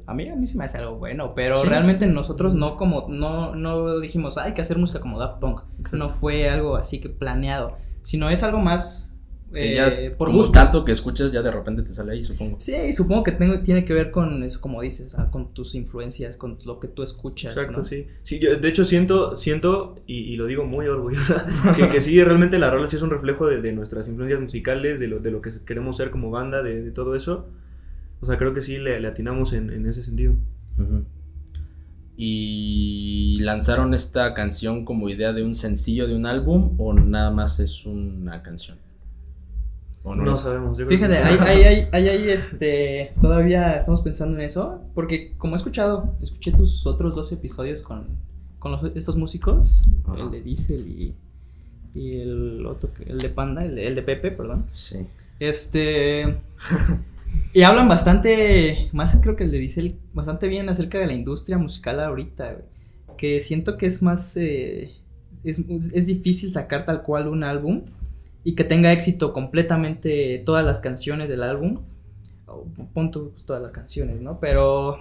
A mí, a mí se me hace algo bueno, pero Sí, realmente sí. nosotros no como, no, no dijimos, "Ah, hay que hacer música como Daft Punk. Exacto. No fue algo así que planeado, sino es algo más eh, ya, por como gusto. tanto que escuchas, ya de repente te sale ahí, supongo. Sí, supongo que tengo, tiene que ver con eso, como dices, ah, con tus influencias, con lo que tú escuchas. Exacto, ¿no? sí. Sí, yo de hecho siento, siento, y, y lo digo muy orgullosa, *laughs* que, que sí, realmente la rola sí es un reflejo de, de nuestras influencias musicales, de lo, de lo que queremos ser como banda, de, de todo eso. O sea, creo que sí le, le atinamos en, en ese sentido. ¿Y lanzaron esta canción como idea de un sencillo de un álbum o nada más es una canción? ¿O No, sabemos. yo creo Fíjate, que- ahí, ahí, ahí, ahí, ahí, este, todavía estamos pensando en eso, porque como he escuchado, escuché tus otros dos episodios con, con los- estos músicos, Ajá. el de Diesel y, y el otro, el de Panda, el de, el de Pepe, perdón. Sí. Este, y hablan bastante, más creo que el de Diesel, bastante bien acerca de la industria musical ahorita, güey, que siento que es más, eh, es, es difícil sacar tal cual un álbum y que tenga éxito completamente todas las canciones del álbum. O pon tú, pues, todas las canciones, ¿no? Pero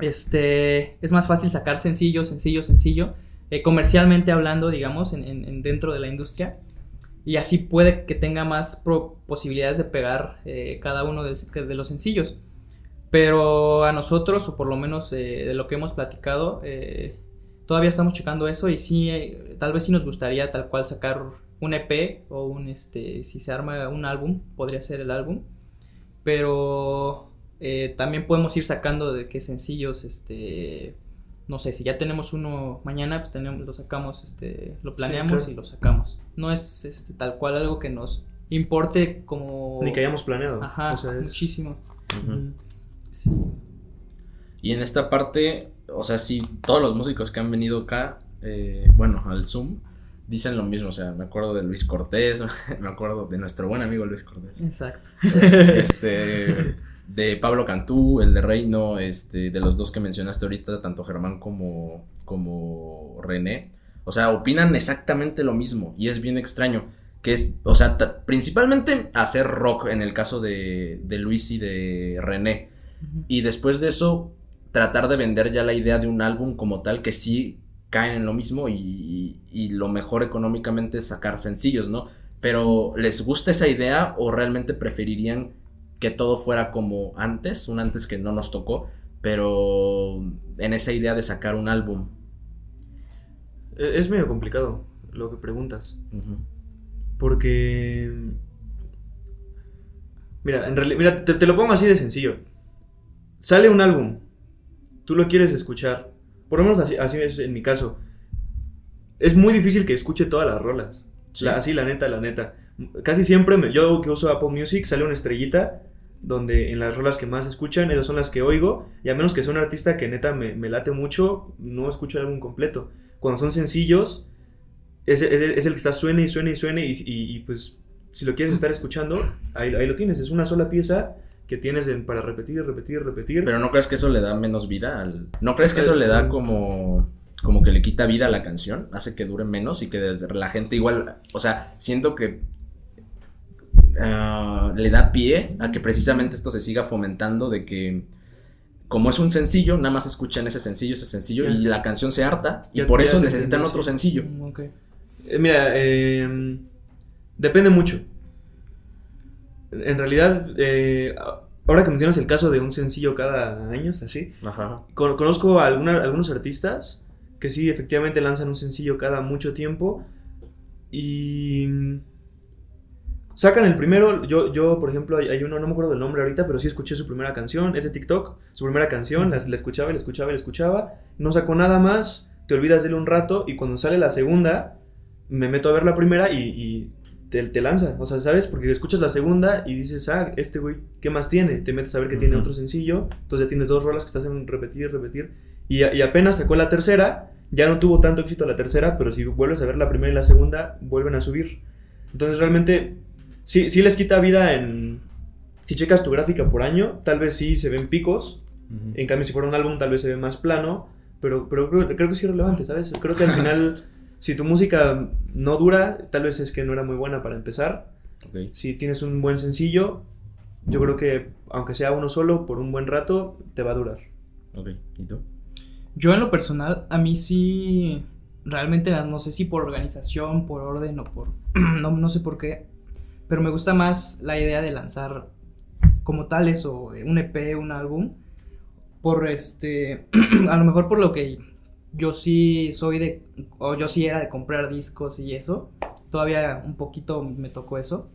este es más fácil sacar sencillo, sencillo, sencillo, eh, comercialmente hablando, digamos, en, en- en dentro de la industria. Y así puede que tenga más posibilidades de pegar eh, cada uno de, de los sencillos. Pero a nosotros, o por lo menos eh, de lo que hemos platicado, eh, todavía estamos checando eso y sí, eh, tal vez sí nos gustaría tal cual sacar un EP o un, este, si se arma un álbum, podría ser el álbum. Pero eh, también podemos ir sacando de qué sencillos, este, no sé, si ya tenemos uno mañana, pues tenemos, lo sacamos, este, lo planeamos claro. y lo sacamos. No es este, tal cual algo que nos importe como... Ni que hayamos planeado. Ajá, O sea, es- muchísimo. Sí. Y en esta parte, o sea, sí, todos los músicos que han venido acá, eh, bueno, al Zoom, dicen lo mismo. O sea, me acuerdo de Luis Cortés, *laughs* me acuerdo de nuestro buen amigo Luis Cortés. Exacto. este de Pablo Cantú, el de Reino, este, de los dos que mencionaste ahorita, tanto Germán como, como René. O sea, opinan exactamente lo mismo y es bien extraño. Que es, o sea, principalmente hacer rock en el caso de, de Luis y de René. Y después de eso, tratar de vender ya la idea de un álbum como tal que sí caen en lo mismo y, y- y lo mejor económicamente es sacar sencillos, ¿no? Pero ¿les gusta esa idea o realmente preferirían que todo fuera como antes, un antes que no nos tocó, pero en esa idea de sacar un álbum? e- Es medio complicado lo que preguntas. Porque. Mira, en realidad, mira, te, te lo pongo así de sencillo. Sale un álbum, tú lo quieres escuchar. Por lo menos así, así es en mi caso. Es muy difícil que escuche todas las rolas. Sí. La- así, la neta, la neta. Casi siempre, me- yo que uso Apple Music, sale una estrellita donde en las rolas que más escuchan, esas son las que oigo. Y a menos que sea un artista que neta me, me late mucho, no escucho el álbum completo. Cuando son sencillos, es, es- es el que está suene y suene y suene y, y- y, pues si lo quieres estar escuchando, ahí, ahí lo tienes. Es una sola pieza que tienes en- para repetir, repetir, repetir. Pero ¿no crees que eso le da menos vida al... ¿No crees que eso le da como... como que le quita vida a la canción? Hace que dure menos y que la gente igual... O sea, siento que... ah, le da pie a que precisamente esto se siga fomentando de que como es un sencillo, nada más escuchan ese sencillo, ese sencillo, y la canción se harta, y Ya- por ya eso necesitan otro sencillo. Mm, ok. Eh, mira, eh, depende mucho. En realidad, eh, ahora que mencionas el caso de un sencillo cada año, así, Ajá. con- conozco a alguna- algunos artistas que sí, efectivamente lanzan un sencillo cada mucho tiempo y sacan el primero. Yo, yo por ejemplo, hay, uno, no me acuerdo del nombre ahorita, pero sí escuché su primera canción, es de TikTok, su primera canción, la, la escuchaba la escuchaba la escuchaba, no sacó nada más, te olvidas de él un rato y cuando sale la segunda, me meto a ver la primera y, y te, te lanza, o sea, ¿sabes? Porque escuchas la segunda y dices, ah, este güey, ¿qué más tiene? Te metes a ver que tiene otro sencillo, entonces ya tienes dos rolas que estás en repetir y repetir. Y, y apenas sacó la tercera, ya no tuvo tanto éxito la tercera, pero si vuelves a ver la primera y la segunda, vuelven a subir. Entonces realmente, sí, sí les quita vida en... Si checas tu gráfica por año, tal vez sí se ven picos, en cambio si fuera un álbum tal vez se ve más plano, pero, pero creo, creo que sí es relevante, ¿sabes? Creo que al final, *laughs* si tu música no dura, tal vez es que no era muy buena para empezar. Ok. Si tienes un buen sencillo, yo creo que aunque sea uno solo, por un buen rato, te va a durar. Ok. ¿Y tú? Yo en lo personal, a mí sí, realmente no sé si por organización, por orden o por, *clears throat* no, no sé por qué, pero me gusta más la idea de lanzar como tal eso, un EP, un álbum, por este, *clears throat* a lo mejor por lo que yo sí soy de, o yo sí era de comprar discos y eso, todavía un poquito me tocó eso,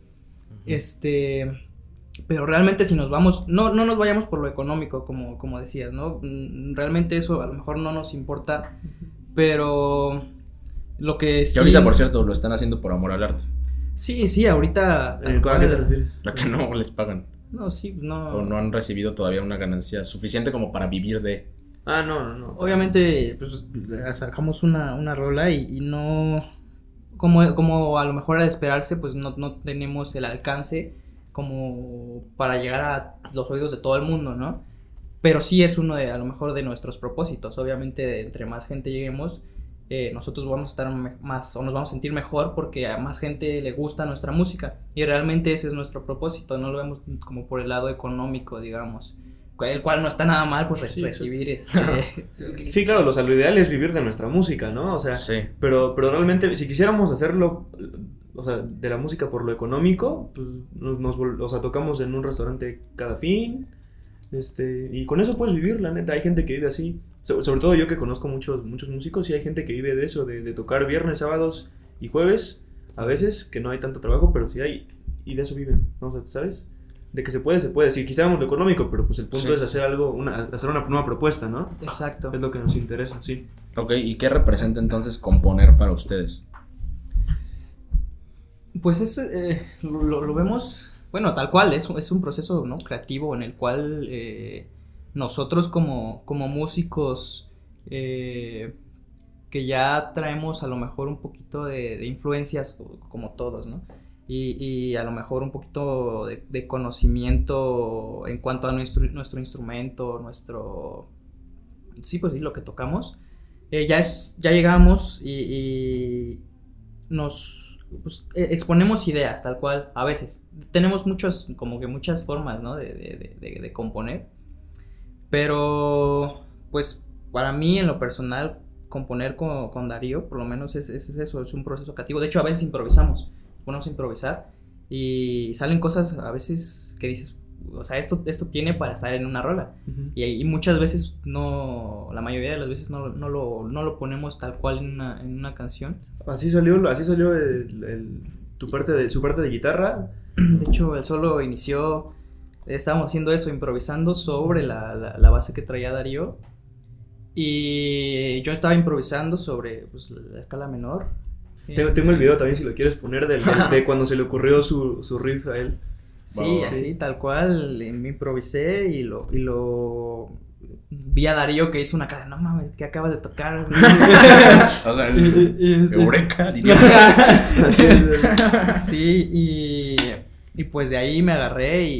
este, pero realmente si nos vamos, no, no nos vayamos por lo económico, como, como decías, ¿no? Mm, Realmente eso a lo mejor no nos importa, pero lo que sí... Que ahorita, por cierto, lo están haciendo por amor al arte. Sí, sí, ahorita... Eh, ¿A cual. qué te refieres? A que no les pagan. No, sí, no... O no han recibido todavía una ganancia suficiente como para vivir de. Ah, no, no, no. Obviamente, pues sacamos una, una rola y, no... Como, como a lo mejor al esperarse, pues no, no tenemos el alcance como para llegar a los oídos de todo el mundo, ¿no? Pero sí es uno de, a lo mejor, de nuestros propósitos. Obviamente, entre más gente lleguemos, eh, nosotros vamos a estar más, o nos vamos a sentir mejor porque a más gente le gusta nuestra música. Y realmente ese es nuestro propósito, no lo vemos como por el lado económico, digamos. El cual no está nada mal, pues Sí, recibir *laughs* este... Sí, claro, o sea, lo ideal es vivir de nuestra música, ¿no? O sea, Sí. pero, pero realmente, si quisiéramos hacerlo, o sea, de la música por lo económico, pues nos, nos o sea, tocamos en un restaurante cada fin, este, y con eso puedes vivir, la neta, hay gente que vive así, So- sobre todo yo que conozco muchos, muchos músicos, y hay gente que vive de eso, de, de tocar viernes, sábados y jueves, a veces, que no hay tanto trabajo, pero sí hay, y de eso viven, ¿no? O sea, ¿sabes? De que se puede, se puede, si quisiéramos lo económico, pero pues el punto Sí, es sí. hacer algo, una, hacer una nueva propuesta, ¿no? Exacto. Es lo que nos interesa, sí. Ok, ¿y qué representa entonces componer para ustedes? Pues es, eh, lo, lo vemos, bueno, tal cual, es, un- es un proceso ¿no? creativo en el cual eh, nosotros como, como músicos eh, que ya traemos a lo mejor un poquito de, de influencias, como todos, ¿no? Y, y a lo mejor un poquito de, de conocimiento en cuanto a nuestro, nuestro instrumento, nuestro... Sí, pues sí, lo que tocamos. Eh, ya, es, ya llegamos y, y nos pues, eh, exponemos ideas, tal cual, a veces. Tenemos muchos, como que muchas formas, ¿no? De- de- de- de componer. Pero, pues, para mí, en lo personal, componer con, con Darío, por lo menos es, es eso, es un proceso creativo. De hecho, a veces improvisamos, ponemos a improvisar y salen cosas a veces que dices, o sea, esto, esto tiene para estar en una rola. Y, y muchas veces no, la mayoría de las veces no, no, lo, no lo ponemos tal cual en una, en una canción. Así salió, así salió el- el- tu parte de, su parte de guitarra. *clears throat* De hecho, el solo inició, estábamos haciendo eso, improvisando sobre la, la- la base que traía Darío. Y yo estaba improvisando sobre pues, la escala menor. Tengo, tengo el video también si lo quieres poner del- de, de *laughs* cuando se le ocurrió su, su riff a él. Sí, Wow. así, tal cual, me improvisé y lo, y lo vi a Darío que hizo una cara, no mames, ¿qué acabas de tocar? *laughs* *laughs* Y- Eureka, diría. Así es. sí, y, y pues de ahí me agarré y,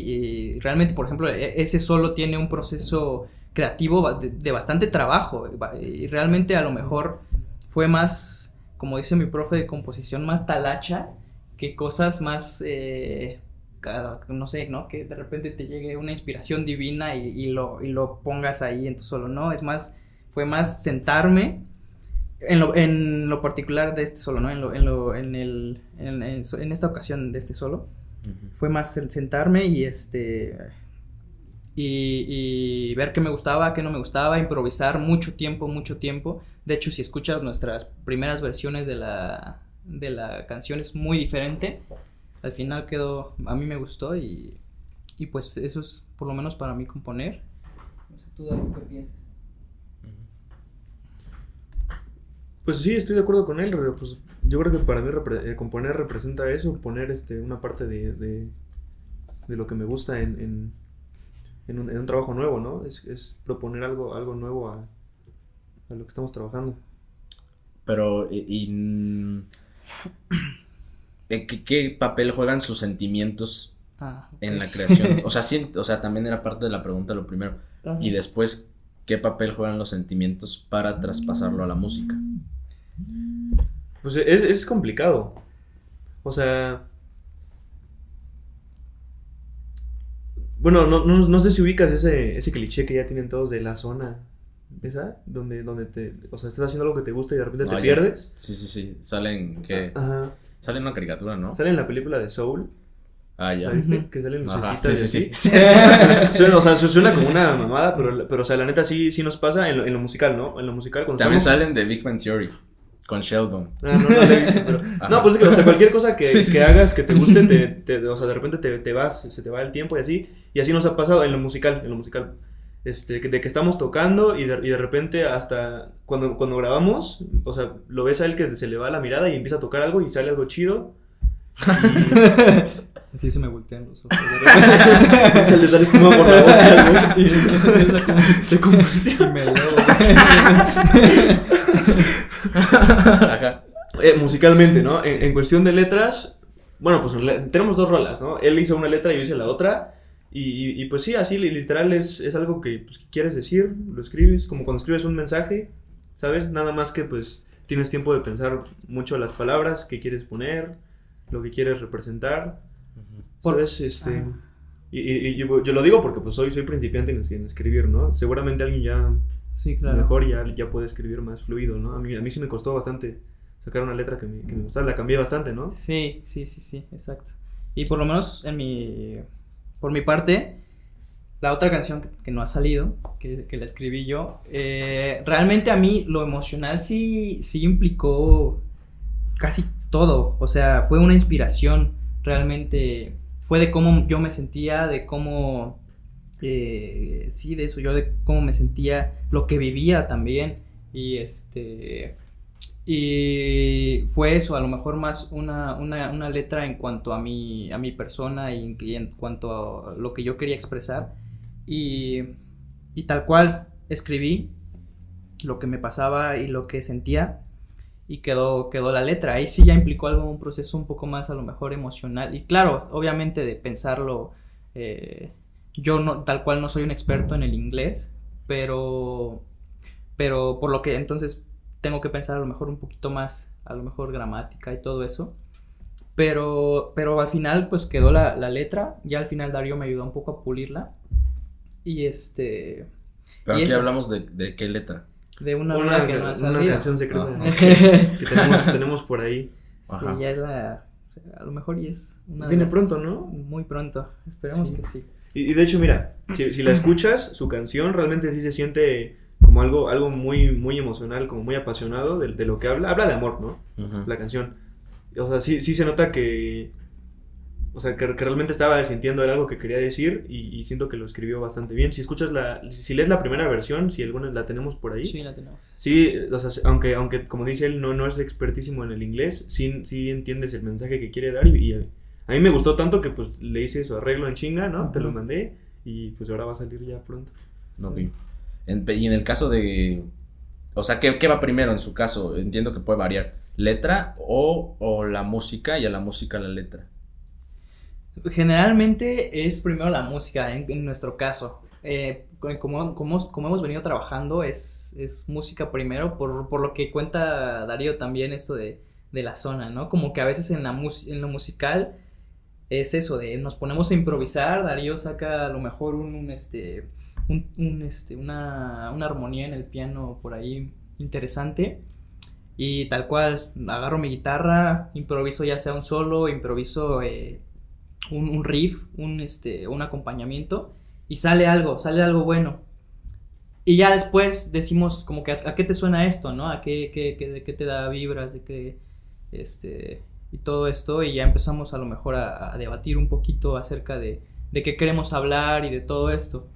y realmente, por ejemplo, e- ese solo tiene un proceso creativo de, de bastante trabajo ba- y realmente a lo mejor fue más, como dice mi profe de composición, más talacha que cosas más, eh, no sé, ¿no? Que de repente te llegue una inspiración divina y, y, lo, y lo pongas ahí en tu solo, ¿no? Es más, fue más sentarme en lo, en lo particular de este solo, ¿no? En, lo, en, lo, en, el, en, en, esta ocasión de este solo, fue más el sentarme y este... Y, y, ver qué me gustaba, qué no me gustaba, improvisar mucho tiempo, mucho tiempo. De hecho, si escuchas nuestras primeras versiones de la, de la canción es muy diferente. Al final quedó, a mí me gustó y, y pues eso es por lo menos para mí componer. No sé, tú, David, ¿qué piensas? Pues sí, estoy de acuerdo con él. Pues yo creo que para mí eh, componer representa eso, poner este, una parte de, de, lo que me gusta en, en, en, un, en, un, trabajo nuevo, ¿no? Es, es proponer algo, algo nuevo a, a, lo que estamos trabajando. Pero, y, y *clears throat* ¿qué, ¿qué, papel juegan sus sentimientos ah, okay. en la creación? *laughs* O sea, sí, o sea, también era parte de la pregunta lo primero. Ajá. Y después, ¿qué papel juegan los sentimientos para traspasarlo a la música? Pues es, es complicado. O sea. Bueno, no, no, no, sé si ubicas ese, ese cliché que ya tienen todos de la zona. ¿Esa? Donde, donde te. O sea, estás haciendo algo que te gusta y de repente te ya. pierdes. Sí, sí, sí. Salen que. Ajá. Sale en una caricatura, ¿no? Sale en la película de Soul. Ah, ya. ¿La viste? Que salen lucecitas. sí, sí, sí. Sí. *laughs* Suena, o sea, su- suena como una mamada, pero, pero o sea, la neta sí, sí nos pasa en lo, en lo musical, ¿no? En lo musical cuando También estamos- salen de Big Bang Theory con Sheldon. Ah, no, no la he visto, pero... *laughs* No, pues es que, o sea, cualquier cosa que, *laughs* Sí, que sí. hagas, que te guste, te, te- o sea, de repente te, te vas, se te va el tiempo y así. Y así nos ha pasado en lo musical, en lo musical. Este, que- de que estamos tocando y de, y de repente hasta cuando, cuando grabamos, o sea, lo ves a él que se le va la mirada y empieza a tocar algo y sale algo chido. *laughs* Así se me voltean los ojos. Y *laughs* se le sale espuma por la boca algo, *laughs* y se convirtió. Ajá. Eh, musicalmente, ¿no? En, en cuestión de letras, bueno, pues tenemos dos rolas, ¿no? Él hizo una letra y yo hice la otra. Y, y- y, pues sí, así li- literal es, es algo que, pues, que quieres decir, lo escribes, como cuando escribes un mensaje, ¿sabes? Nada más que pues tienes tiempo de pensar mucho las palabras que quieres poner, lo que quieres representar, Por- ¿sabes? Este, Ajá. y, y- y yo, yo lo digo porque pues soy, soy principiante en, en escribir, ¿no? Seguramente alguien ya Sí, claro. mejor ya, ya puede escribir más fluido, ¿no? A mí, a mí sí me costó bastante sacar una letra que me, que me gustara, la cambié bastante, ¿no? Sí, sí, sí, sí, exacto. Y por lo menos en mi, por mi parte, la otra canción que, no ha salido, que, que la escribí yo, eh, realmente a mí lo emocional sí, sí implicó casi todo. O sea, fue una inspiración, realmente fue de cómo yo me sentía, de cómo, eh, sí, de eso, yo de cómo me sentía, lo que vivía también. Y este, y fue eso, a lo mejor más una, una, una letra en cuanto a mi, a mi persona y, y en cuanto a lo que yo quería expresar. Y, y tal cual escribí lo que me pasaba y lo que sentía y quedó, quedó la letra. Ahí sí ya implicó algo, un proceso un poco más a lo mejor emocional. Y claro, obviamente de pensarlo, eh, yo no, tal cual no soy un experto en el inglés, pero, pero por lo que entonces tengo que pensar a lo mejor un poquito más, a lo mejor gramática y todo eso. Pero, pero al final pues quedó la, la letra, ya al final Darío me ayudó un poco a pulirla. Y este, Pero ¿Y aquí eso? hablamos de, de qué letra. de una, Una, que no ha una canción secreta Ah, que, que tenemos, tenemos por ahí. *laughs* Sí, Ajá. ya es la, a lo mejor ya es una de Viene las- pronto, ¿no? Muy pronto, esperemos Sí. que sí. Y, y de hecho, mira, si, si la escuchas, su canción realmente sí se siente como algo, algo muy, muy emocional, como muy apasionado de, de lo que habla. Habla de amor, ¿no? Ujú. La canción. O sea, sí, sí se nota que... O sea, que, que realmente estaba sintiendo era algo que quería decir y, y siento que lo escribió bastante bien. Si escuchas la... Si lees la primera versión, si alguna la tenemos por ahí. Sí, la tenemos. Sí, o sea, aunque, aunque como dice él, no, no es expertísimo en el inglés, sí, sí entiendes el mensaje que quiere dar y, y a, a mí me gustó tanto que pues le hice su arreglo en chinga, ¿no? Te lo mandé y pues ahora va a salir ya pronto. Ok. Y en el caso de. O sea, ¿qué, qué va primero en su caso? Entiendo que puede variar. ¿Letra o, o la música y a la música la letra? Generalmente es primero la música, en, en nuestro caso. Eh, como, como, como hemos venido trabajando, es, es música primero, por, por lo que cuenta Darío también esto de, de la zona, ¿no? Como que a veces en, la mus- en lo musical es eso, de nos ponemos a improvisar, Darío saca a lo mejor un, un, este, un, un, este, una, una armonía en el piano por ahí interesante. Y tal cual, agarro mi guitarra, improviso ya sea un solo, improviso eh, un, un riff, un, este, un acompañamiento, y sale algo, sale algo bueno. Y ya después decimos como que a, qué te suena esto, ¿no? A qué, qué, qué- de qué te da vibras, de qué, este, y todo esto, y ya empezamos a lo mejor a, a debatir un poquito acerca de, de qué queremos hablar y de todo esto.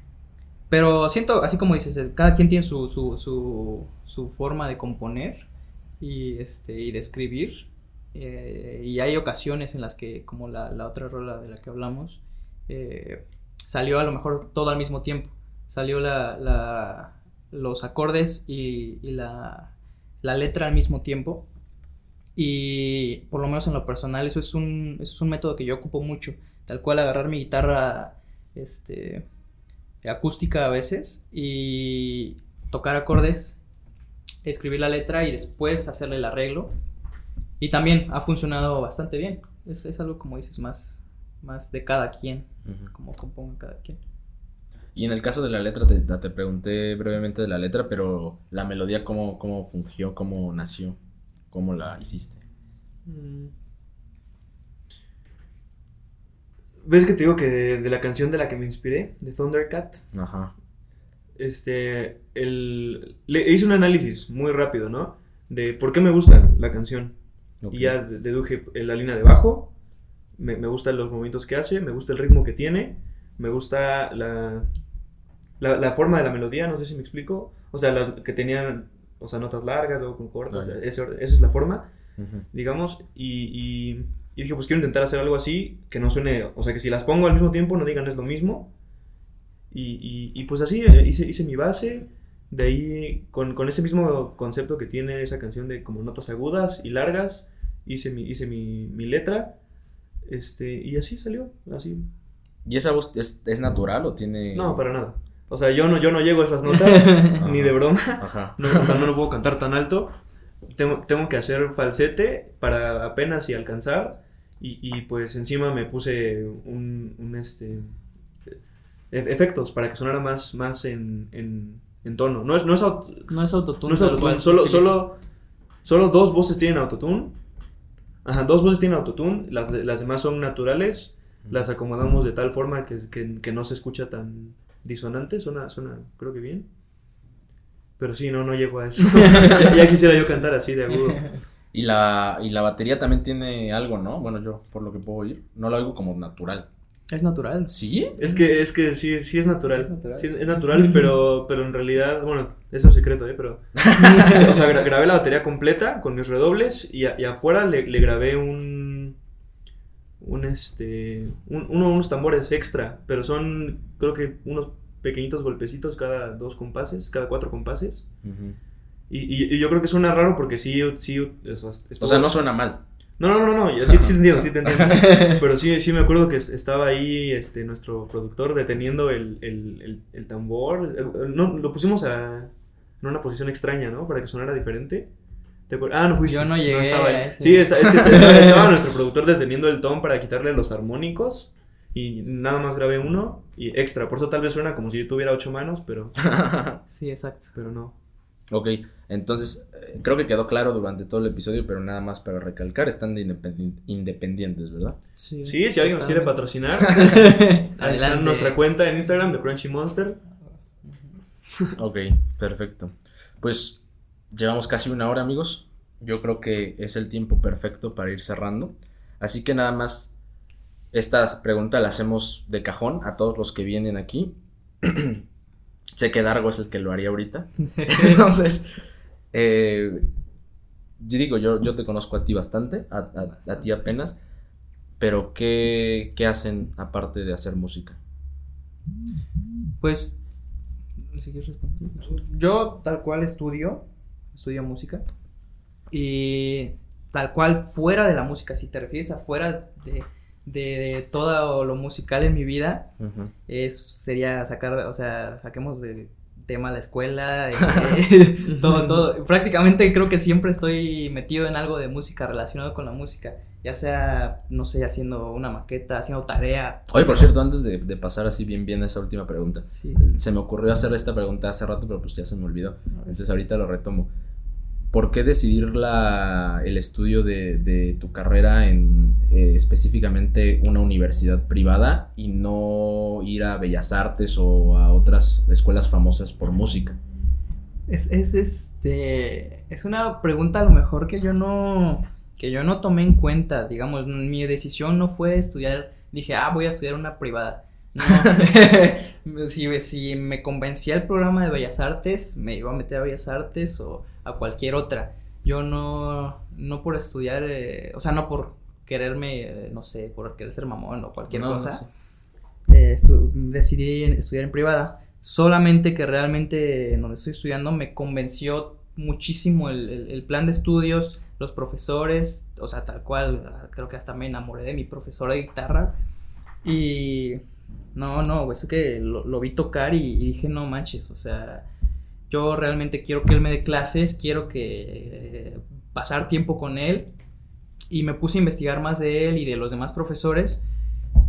Pero siento, así como dices, cada quien tiene su, su, su, forma de componer y, este, y de escribir. eh, y hay ocasiones en las que, como la, la otra rola de la que hablamos, eh, salió a lo mejor todo al mismo tiempo. Salió la, los acordes y, y la, letra al mismo tiempo. Y por lo menos en lo personal, eso es un, es un método que yo ocupo mucho. Tal cual agarrar mi guitarra este, acústica a veces y tocar acordes, escribir la letra y después hacerle el arreglo. Y también ha funcionado bastante bien. Es, es algo, como dices, más, más de cada quien, como componga cada quien. Y en el caso de la letra, te, te pregunté brevemente de la letra, pero la melodía, ¿cómo, cómo fungió? ¿Cómo nació? ¿Cómo la hiciste? Mm. ¿Ves que te digo que de, de la canción de la que me inspiré, de Thundercat? Ajá. Este, el, le hice un análisis muy rápido, ¿no? De por qué me gusta la canción. ok. Y ya de- deduje la línea de bajo, me, me gustan los movimientos que hace, me gusta el ritmo que tiene, me gusta la, la, la forma de la melodía, no sé si me explico. O sea, las que tenían, o sea, notas largas, luego con cortas, ese orden- esa es la forma Ujú. digamos, y, y- y dije, pues quiero intentar hacer algo así, que no suene, o sea, que si las pongo al mismo tiempo no digan es lo mismo. Y, y- y pues así eh, hice, hice mi base, de ahí con, con ese mismo concepto que tiene esa canción de como notas agudas y largas, hice mi, hice mi, mi letra, este, y así salió, así. ¿Y esa voz es, es natural o tiene...? No, para nada. O sea, yo no, yo no llego a esas *laughs* notas, ni de broma. Ajá. *laughs* No, o sea, no lo puedo cantar tan alto. Tengo, tengo que hacer falsete para apenas y alcanzar. Y, y, pues encima me puse un, un, este e- efectos para que sonara más, más en, en, en tono. No es, no es, aut- No es autotune. no es tal autotune, cual, solo, solo, solo dos voces tienen autotune. Ajá, dos voces tienen autotune, las, las demás son naturales. Las acomodamos de tal forma que, que, que no se escucha tan disonante, suena, suena creo que bien. Pero sí, no, no llego a eso. *laughs* ya quisiera yo cantar así de agudo. *laughs* Y la, y la batería también tiene algo, ¿no? Bueno, yo, por lo que puedo oír, no lo oigo como natural. Es natural. ¿Sí? Es que, es que sí, sí es natural. Es natural. Sí, es natural, pero, pero en realidad, bueno, eso es secreto, ¿eh? Pero, *laughs* o sea, gra- grabé la batería completa con mis redobles y, a- y afuera le, le grabé un, un, este, un- uno, unos tambores extra, pero son, creo que unos pequeñitos golpecitos cada dos compases, cada cuatro compases. Ujú. Y, y- y yo creo que suena raro porque sí, sí, eso, O sea, no suena mal. no, no, no, no, yo sí, sí te entiendo, sí te entiendo. *laughs* Pero sí, sí me acuerdo que es- estaba ahí este, nuestro productor deteniendo el, el, el, el tambor. No, lo pusimos a, en una posición extraña, ¿no? Para que sonara diferente. ¿Te acuer- Ah, no fuiste. Yo no llegué estaba a ahí. ese. Sí, está- es que estaba, estaba nuestro productor deteniendo el tom para quitarle los armónicos. Y nada más grabé uno y extra. Por eso tal vez suena como si yo tuviera ocho manos, pero, *laughs* Sí, exacto. pero no. ok, entonces eh, creo que quedó claro durante todo el episodio, pero nada más para recalcar, están de independi- independientes, ¿verdad? Sí, si alguien nos quiere patrocinar, *laughs* ahí está Adelante. nuestra cuenta en Instagram de Crunchy Monster. Ok, perfecto. Pues llevamos casi una hora, amigos. Yo creo que es el tiempo perfecto para ir cerrando. Así que nada más, esta pregunta la hacemos de cajón a todos los que vienen aquí. *clears throat* sé que Dargo es el que lo haría ahorita. *laughs* Entonces, eh, yo digo, yo, yo te conozco a ti bastante, a, a- a ti apenas. Pero, ¿qué, ¿qué hacen aparte de hacer música? Pues, yo tal cual estudio, estudio música. Y tal cual fuera de la música, si te refieres a fuera de, de todo lo musical en mi vida, es, sería sacar, o sea, saquemos de tema la escuela, *laughs* eh, *laughs* todo, todo. Prácticamente creo que siempre estoy metido en algo de música relacionado con la música, ya sea, no sé, haciendo una maqueta, haciendo tarea. Oye, por cierto, antes de, de pasar así bien bien a esa última pregunta, Sí. se me ocurrió hacer esta pregunta hace rato, pero pues ya se me olvidó. Entonces ahorita lo retomo. ¿Por qué decidir la, el estudio de, de tu carrera en eh, específicamente una universidad privada y no ir a Bellas Artes o a otras escuelas famosas por música? Es, es, este, es una pregunta a lo mejor que yo no, que yo no tomé en cuenta, digamos, mi decisión no fue estudiar, dije, ah, voy a estudiar una privada. No, *laughs* *laughs* si, si me convencía el programa de Bellas Artes, me iba a meter a Bellas Artes o a cualquier otra. Yo no, no por estudiar, eh, o sea, no por quererme, eh, no sé, por querer ser mamón o cualquier No, no cosa. sé. eh, estu- decidí estudiar en privada. Solamente que realmente en donde estoy estudiando me convenció muchísimo el, el- el plan de estudios, los profesores, o sea, tal cual, creo que hasta me enamoré de mi profesora de guitarra. Y no, no, es que lo, lo vi tocar y, y dije, no manches, o sea, yo realmente quiero que él me dé clases, quiero que eh, pasar tiempo con él. Y me puse a investigar más de él y de los demás profesores.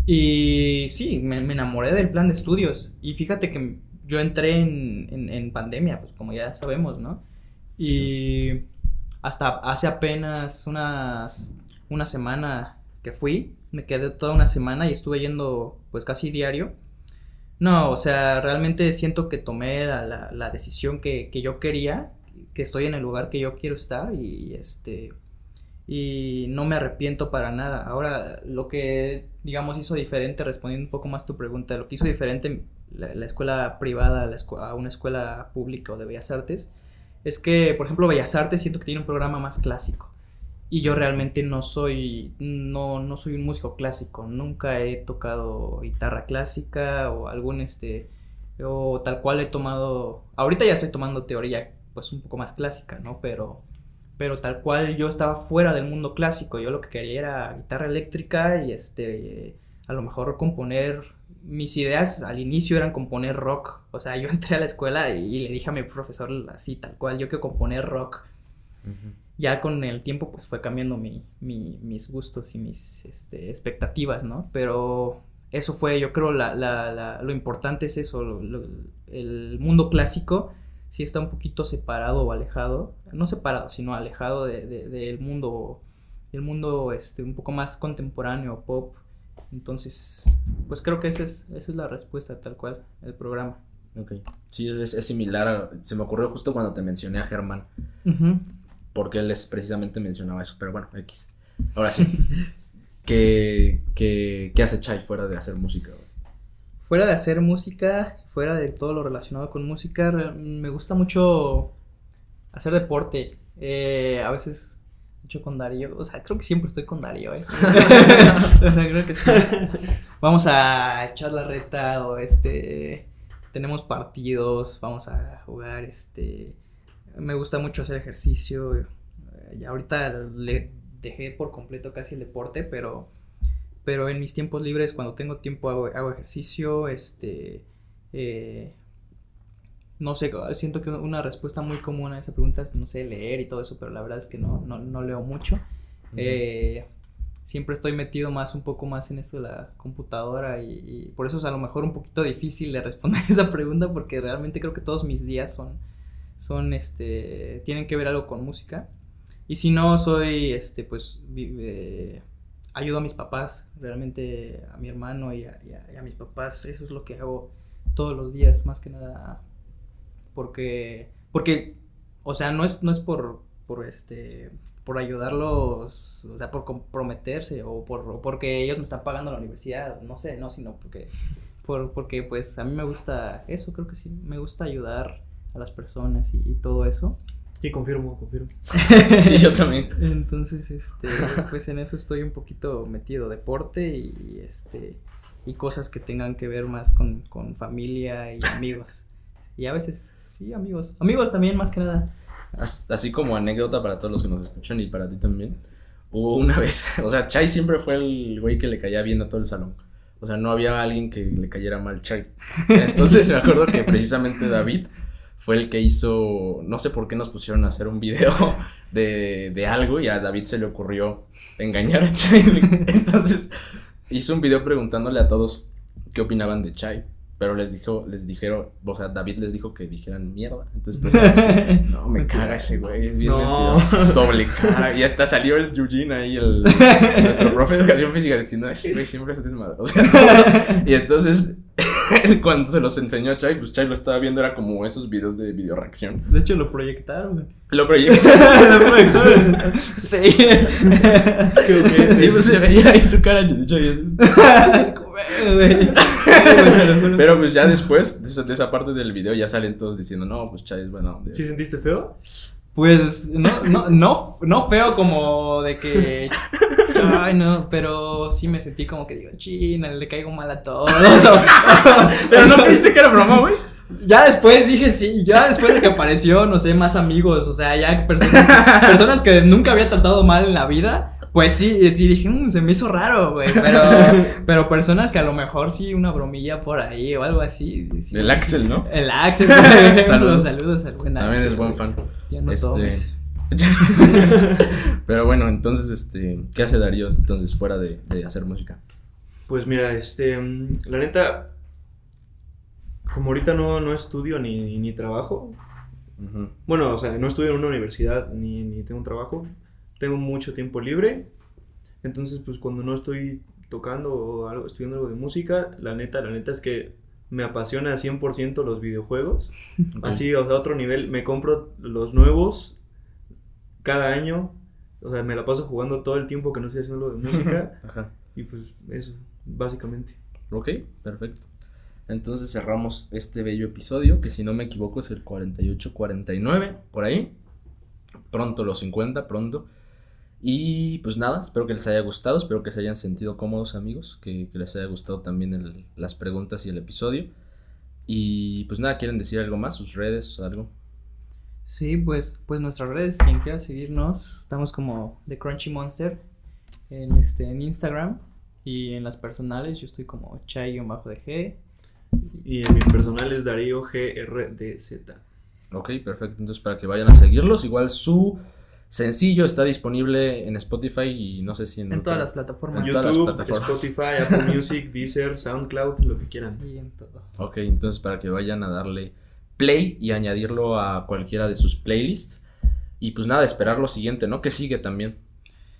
Y sí, me, me enamoré del plan de estudios. Y fíjate que yo entré en, en- en pandemia, pues como ya sabemos, ¿no? Y hasta hace apenas unas, una semana que fui, me quedé toda una semana y estuve yendo pues casi diario. No, o sea, realmente siento que tomé la, la- la decisión que, que yo quería, que estoy en el lugar que yo quiero estar y este y no me arrepiento para nada. Ahora, lo que, digamos, hizo diferente, respondiendo un poco más tu pregunta, lo que hizo diferente la, la escuela privada a una escuela pública o de Bellas Artes, es que, por ejemplo, Bellas Artes siento que tiene un programa más clásico. Y yo realmente no soy, no, no soy un músico clásico, nunca he tocado guitarra clásica o algún, este, o tal cual he tomado, ahorita ya estoy tomando teoría, pues un poco más clásica, ¿no? Pero pero tal cual yo estaba fuera del mundo clásico, yo lo que quería era guitarra eléctrica y este, a lo mejor componer, mis ideas al inicio eran componer rock, o sea, yo *laughs* entré a la escuela y le dije a mi profesor así, tal cual, yo quiero componer rock. Ya con el tiempo pues fue cambiando mi, mi- mis gustos y mis este, expectativas, ¿no? Pero eso fue, yo creo, la, la- la- lo importante es eso, lo- lo- el mundo clásico sí está un poquito separado o alejado, no separado, sino alejado de- de- del mundo, del mundo este, un poco más contemporáneo, pop. Entonces, pues creo que esa es, esa es la respuesta tal cual, el programa. Ok. Sí, es, es similar. a- se me ocurrió justo cuando te mencioné a Germán, Ujú. Porque él es, precisamente mencionaba eso, pero bueno, X. Ahora sí. *laughs* ¿Qué, qué, qué hace Chai fuera de hacer música? Fuera de hacer música, fuera de todo lo relacionado con música, me gusta mucho hacer deporte. Eh, a veces, hecho, con Darío, o sea, creo que siempre estoy con Darío, ¿eh? *laughs* o sea, creo que sí. Vamos a echar la reta o este, tenemos partidos, vamos a jugar, este, me gusta mucho hacer ejercicio. eh, y ahorita le dejé por completo casi el deporte, pero pero en mis tiempos libres, cuando tengo tiempo, hago, hago ejercicio, este, eh, no sé, siento que una respuesta muy común a esa pregunta es, no sé, leer y todo eso, pero la verdad es que no, no, no leo mucho. Eh, siempre estoy metido más, un poco más en esto de la computadora y, y por eso es a lo mejor un poquito difícil de responder *laughs* esa pregunta porque realmente creo que todos mis días son, son, este, tienen que ver algo con música. Y si no, soy, este, pues, eh, ayudo a mis papás, realmente a mi hermano y a, y a- y a mis papás, eso es lo que hago todos los días, más que nada, porque, porque, o sea, no es, no es por, por este, por ayudarlos, o sea, por comprometerse o, por, o porque ellos me están pagando la universidad, no sé, no, sino porque, por, porque pues a mí me gusta eso, creo que sí, me gusta ayudar a las personas y, y todo eso. Sí, confirmo, confirmo. *laughs* Sí, yo también. Entonces, este, pues en eso estoy un poquito metido, deporte y este y cosas que tengan que ver más con, con familia y amigos. Y a veces, sí, amigos. Amigos también, más que nada. As- Así como anécdota para todos los que nos escuchan y para ti también. Hubo una *laughs* vez, o sea, Chai siempre fue el güey que le caía bien a todo el salón. O sea, no había alguien que le cayera mal Chai. *laughs* Entonces me acuerdo que precisamente David fue el que hizo, no sé por qué nos pusieron a hacer un video *laughs* de, de algo y a David se le ocurrió engañar a Chai. *laughs* Entonces hizo un video preguntándole a todos qué opinaban de Chai. Pero les dijo, les dijeron, o sea, David les dijo que dijeran mierda. Entonces tú estabas *laughs* no, me caga ese güey, es bien No. mentiroso. Doble cara. Y hasta salió el Eugene ahí, el, nuestro profe de educación física, diciendo, ese güey siempre es desmadre. O sea, y entonces, *laughs* cuando se los enseñó a Chai, pues Chai lo estaba viendo, era como esos videos de video reacción. De hecho, lo proyectaron. *laughs* Lo proyectaron. Sí. y pues se veía ahí su cara de Chai. güey. *laughs* Pero pues ya después de esa, de esa parte del video ya salen todos diciendo, no, pues Chai es bueno. ¿Sí sentiste feo? Pues no, no, no, no feo como de que. *laughs* Ay, no, pero sí me sentí como que digo, china, le caigo mal a todos. *laughs* Pero no creíste que era broma, güey. Ya después dije sí, ya después de que apareció, no sé, más amigos, o sea, ya personas, personas que nunca había tratado mal en la vida. Pues sí, sí dije, "Mm, se me hizo raro, güey. Pero, *laughs* pero personas que a lo mejor sí una bromilla por ahí o algo así. sí. El Axel, ¿no? El Axel, *laughs* ejemplo. Saludos. Saludos. al buen También Axel, es buen güey. fan. Ya no Este, tomes. *laughs* Pero bueno, entonces, este, ¿qué hace Darío entonces fuera de, de hacer música? Pues mira, este, mm, la neta, como ahorita no, no estudio ni, ni trabajo, bueno, o sea, no estudio en una universidad ni, ni tengo un trabajo, tengo mucho tiempo libre, entonces pues cuando no estoy tocando o algo, estudiando algo de música, la neta, la neta es que me apasiona 100% los videojuegos, Ok. así, o sea, a otro nivel, me compro los nuevos cada año, o sea, me la paso jugando todo el tiempo que no estoy haciendo algo de música. *laughs* Ajá. Y pues eso, básicamente. Ok, perfecto. Entonces cerramos este bello episodio, que si no me equivoco es el 48-49, por ahí. Pronto los 50, pronto. Y pues nada, espero que les haya gustado, espero que se hayan sentido cómodos amigos, que, que les haya gustado también el- las preguntas y el episodio. Y pues nada, ¿quieren decir algo más? ¿Sus redes? ¿Algo? Sí, pues, pues nuestras redes, quien quiera seguirnos, estamos como The Crunchy Monster en, este, en Instagram y en las personales yo estoy como chai-de Y en mi personal es Darío GRDZ. Ok, perfecto. Entonces, para que vayan a seguirlos, igual su sencillo está disponible en Spotify y no sé si en, En todas las plataformas. En todas las YouTube, plataformas. Spotify, Apple *laughs* Music, Deezer, SoundCloud, lo que quieran. Sí, en todo. Ok, entonces para que vayan a darle play y añadirlo a cualquiera de sus playlists. Y pues nada, esperar lo siguiente, ¿no? Que sigue también.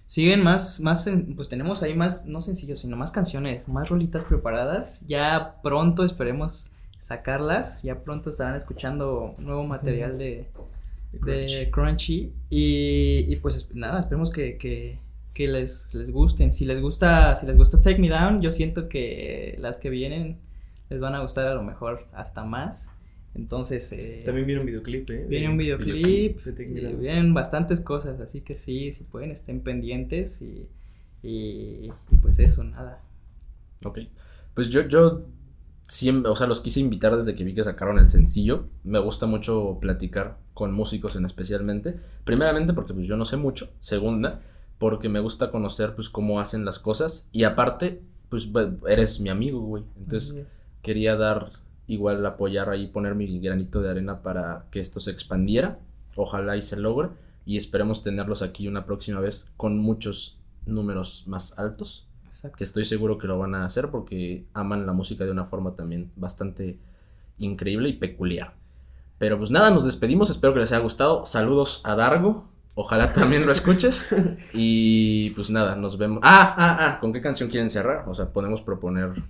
Siguen más, más, pues tenemos ahí más, no sencillos, sino más canciones, más rolitas preparadas. Ya pronto esperemos sacarlas, ya pronto estarán escuchando nuevo material de, de Crunchy. Y, y pues es- nada, esperemos que, que, que les, les gusten. Si les gusta, si les gusta Take Me Down, yo siento que las que vienen les van a gustar a lo mejor hasta más. Entonces, eh, También viene un videoclip, ¿eh? Viene un videoclip, videoclip y vienen bastantes cosas, así que sí, si pueden, estén pendientes y, y, y pues eso, nada. Ok. Pues yo, yo siempre, o sea, los quise invitar desde que vi que sacaron el sencillo. Me gusta mucho platicar con músicos en especialmente. Primeramente porque pues yo no sé mucho. Segunda, porque me gusta conocer pues cómo hacen las cosas. Y aparte, pues eres mi amigo, güey. Entonces quería dar igual apoyar ahí, poner mi granito de arena para que esto se expandiera. Ojalá y se logre. Y esperemos tenerlos aquí una próxima vez con muchos números más altos Exacto. que estoy seguro que lo van a hacer porque aman la música de una forma también bastante increíble y peculiar. Pero pues nada, nos despedimos, espero que les haya gustado. Saludos a Dargo, ojalá *laughs* también lo escuches. Y pues nada, nos vemos. Ah, ah, ah, ¿con qué canción quieren cerrar? O sea, podemos proponer,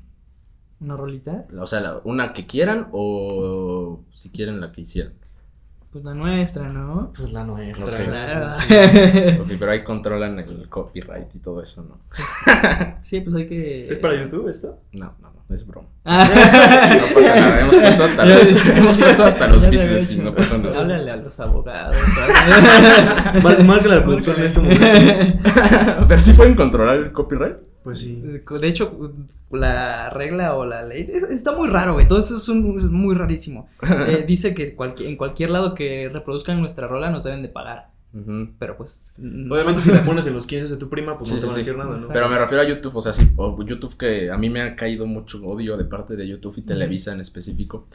¿Una rolita? o sea, la- una que quieran o si quieren la que hicieran. Pues la nuestra, ¿no? Pues la nuestra. Claro. *laughs* Ok, pero ahí controlan el copyright y todo eso, ¿no? sí, pues hay que... ¿Es para YouTube esto? No, no, no, es broma. *laughs* Ah. No pasa nada, hemos puesto hasta los, *laughs* hemos puesto hasta los Beatles y no pasa nada. Háblale a los abogados. Mal, mal que la productora en este momento. Pero sí pueden controlar el copyright. Pues sí. De hecho, la regla o la ley es- está muy raro, güey. Todo eso es, un- es muy rarísimo. *laughs* Eh, dice que cualquier, en cualquier lado que reproduzcan nuestra rola nos deben de pagar. Pero pues. no. Obviamente si la pones en los 15 de tu prima, pues Sí, no te sí, van a sí. decir nada, ¿no? Pero me refiero a YouTube, o sea, sí, o YouTube que a mí me ha caído mucho odio de parte de YouTube y Televisa en específico,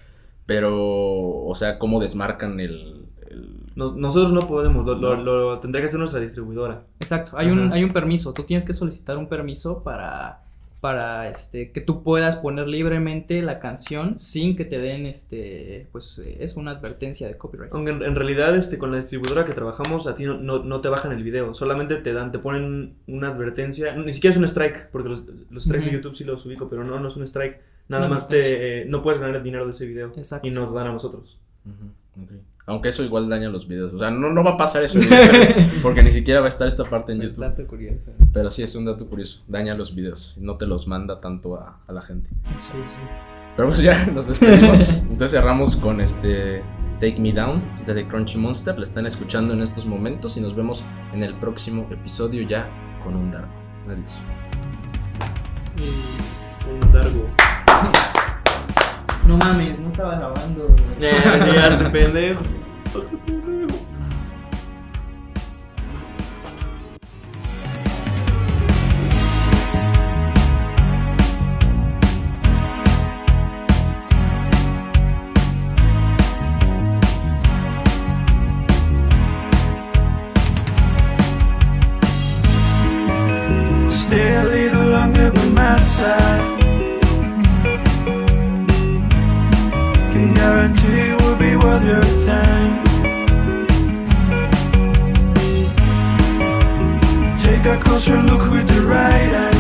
Pero, o sea, ¿cómo desmarcan el... el- Nos- nosotros no podemos, lo, lo- No. lo tendría que hacer nuestra distribuidora. Exacto, hay un, hay un permiso. Tú tienes que solicitar un permiso para, para este, que tú puedas poner libremente la canción sin que te den, este, pues eh, es una advertencia de copyright. Aunque en, en realidad este, con la distribuidora que trabajamos a ti no, no, no te bajan el video, solamente te dan, te ponen una advertencia, ni siquiera es un strike, porque los, los strikes de. YouTube sí los ubico, pero no, no es un strike, nada más te, eh, no puedes ganar dinero de ese video Exacto. y nos dan a nosotros. Aunque eso igual daña los videos. O sea, no, no va a pasar eso, *laughs* porque ni siquiera va a estar esta parte en YouTube. Dato curioso. Pero sí es un dato curioso. Daña los videos. No te los manda tanto a, a la gente. Sí, sí. Pero pues ya nos despedimos. Entonces cerramos con este Take Me Down de The Crunchy Monster. La están escuchando en estos momentos y nos vemos en el próximo episodio ya con un Darko. Adiós. Un largo. No mames, no estaba grabando. ya, *laughs* este pendejo. Stay a little longer by my side. closer look with the right eye.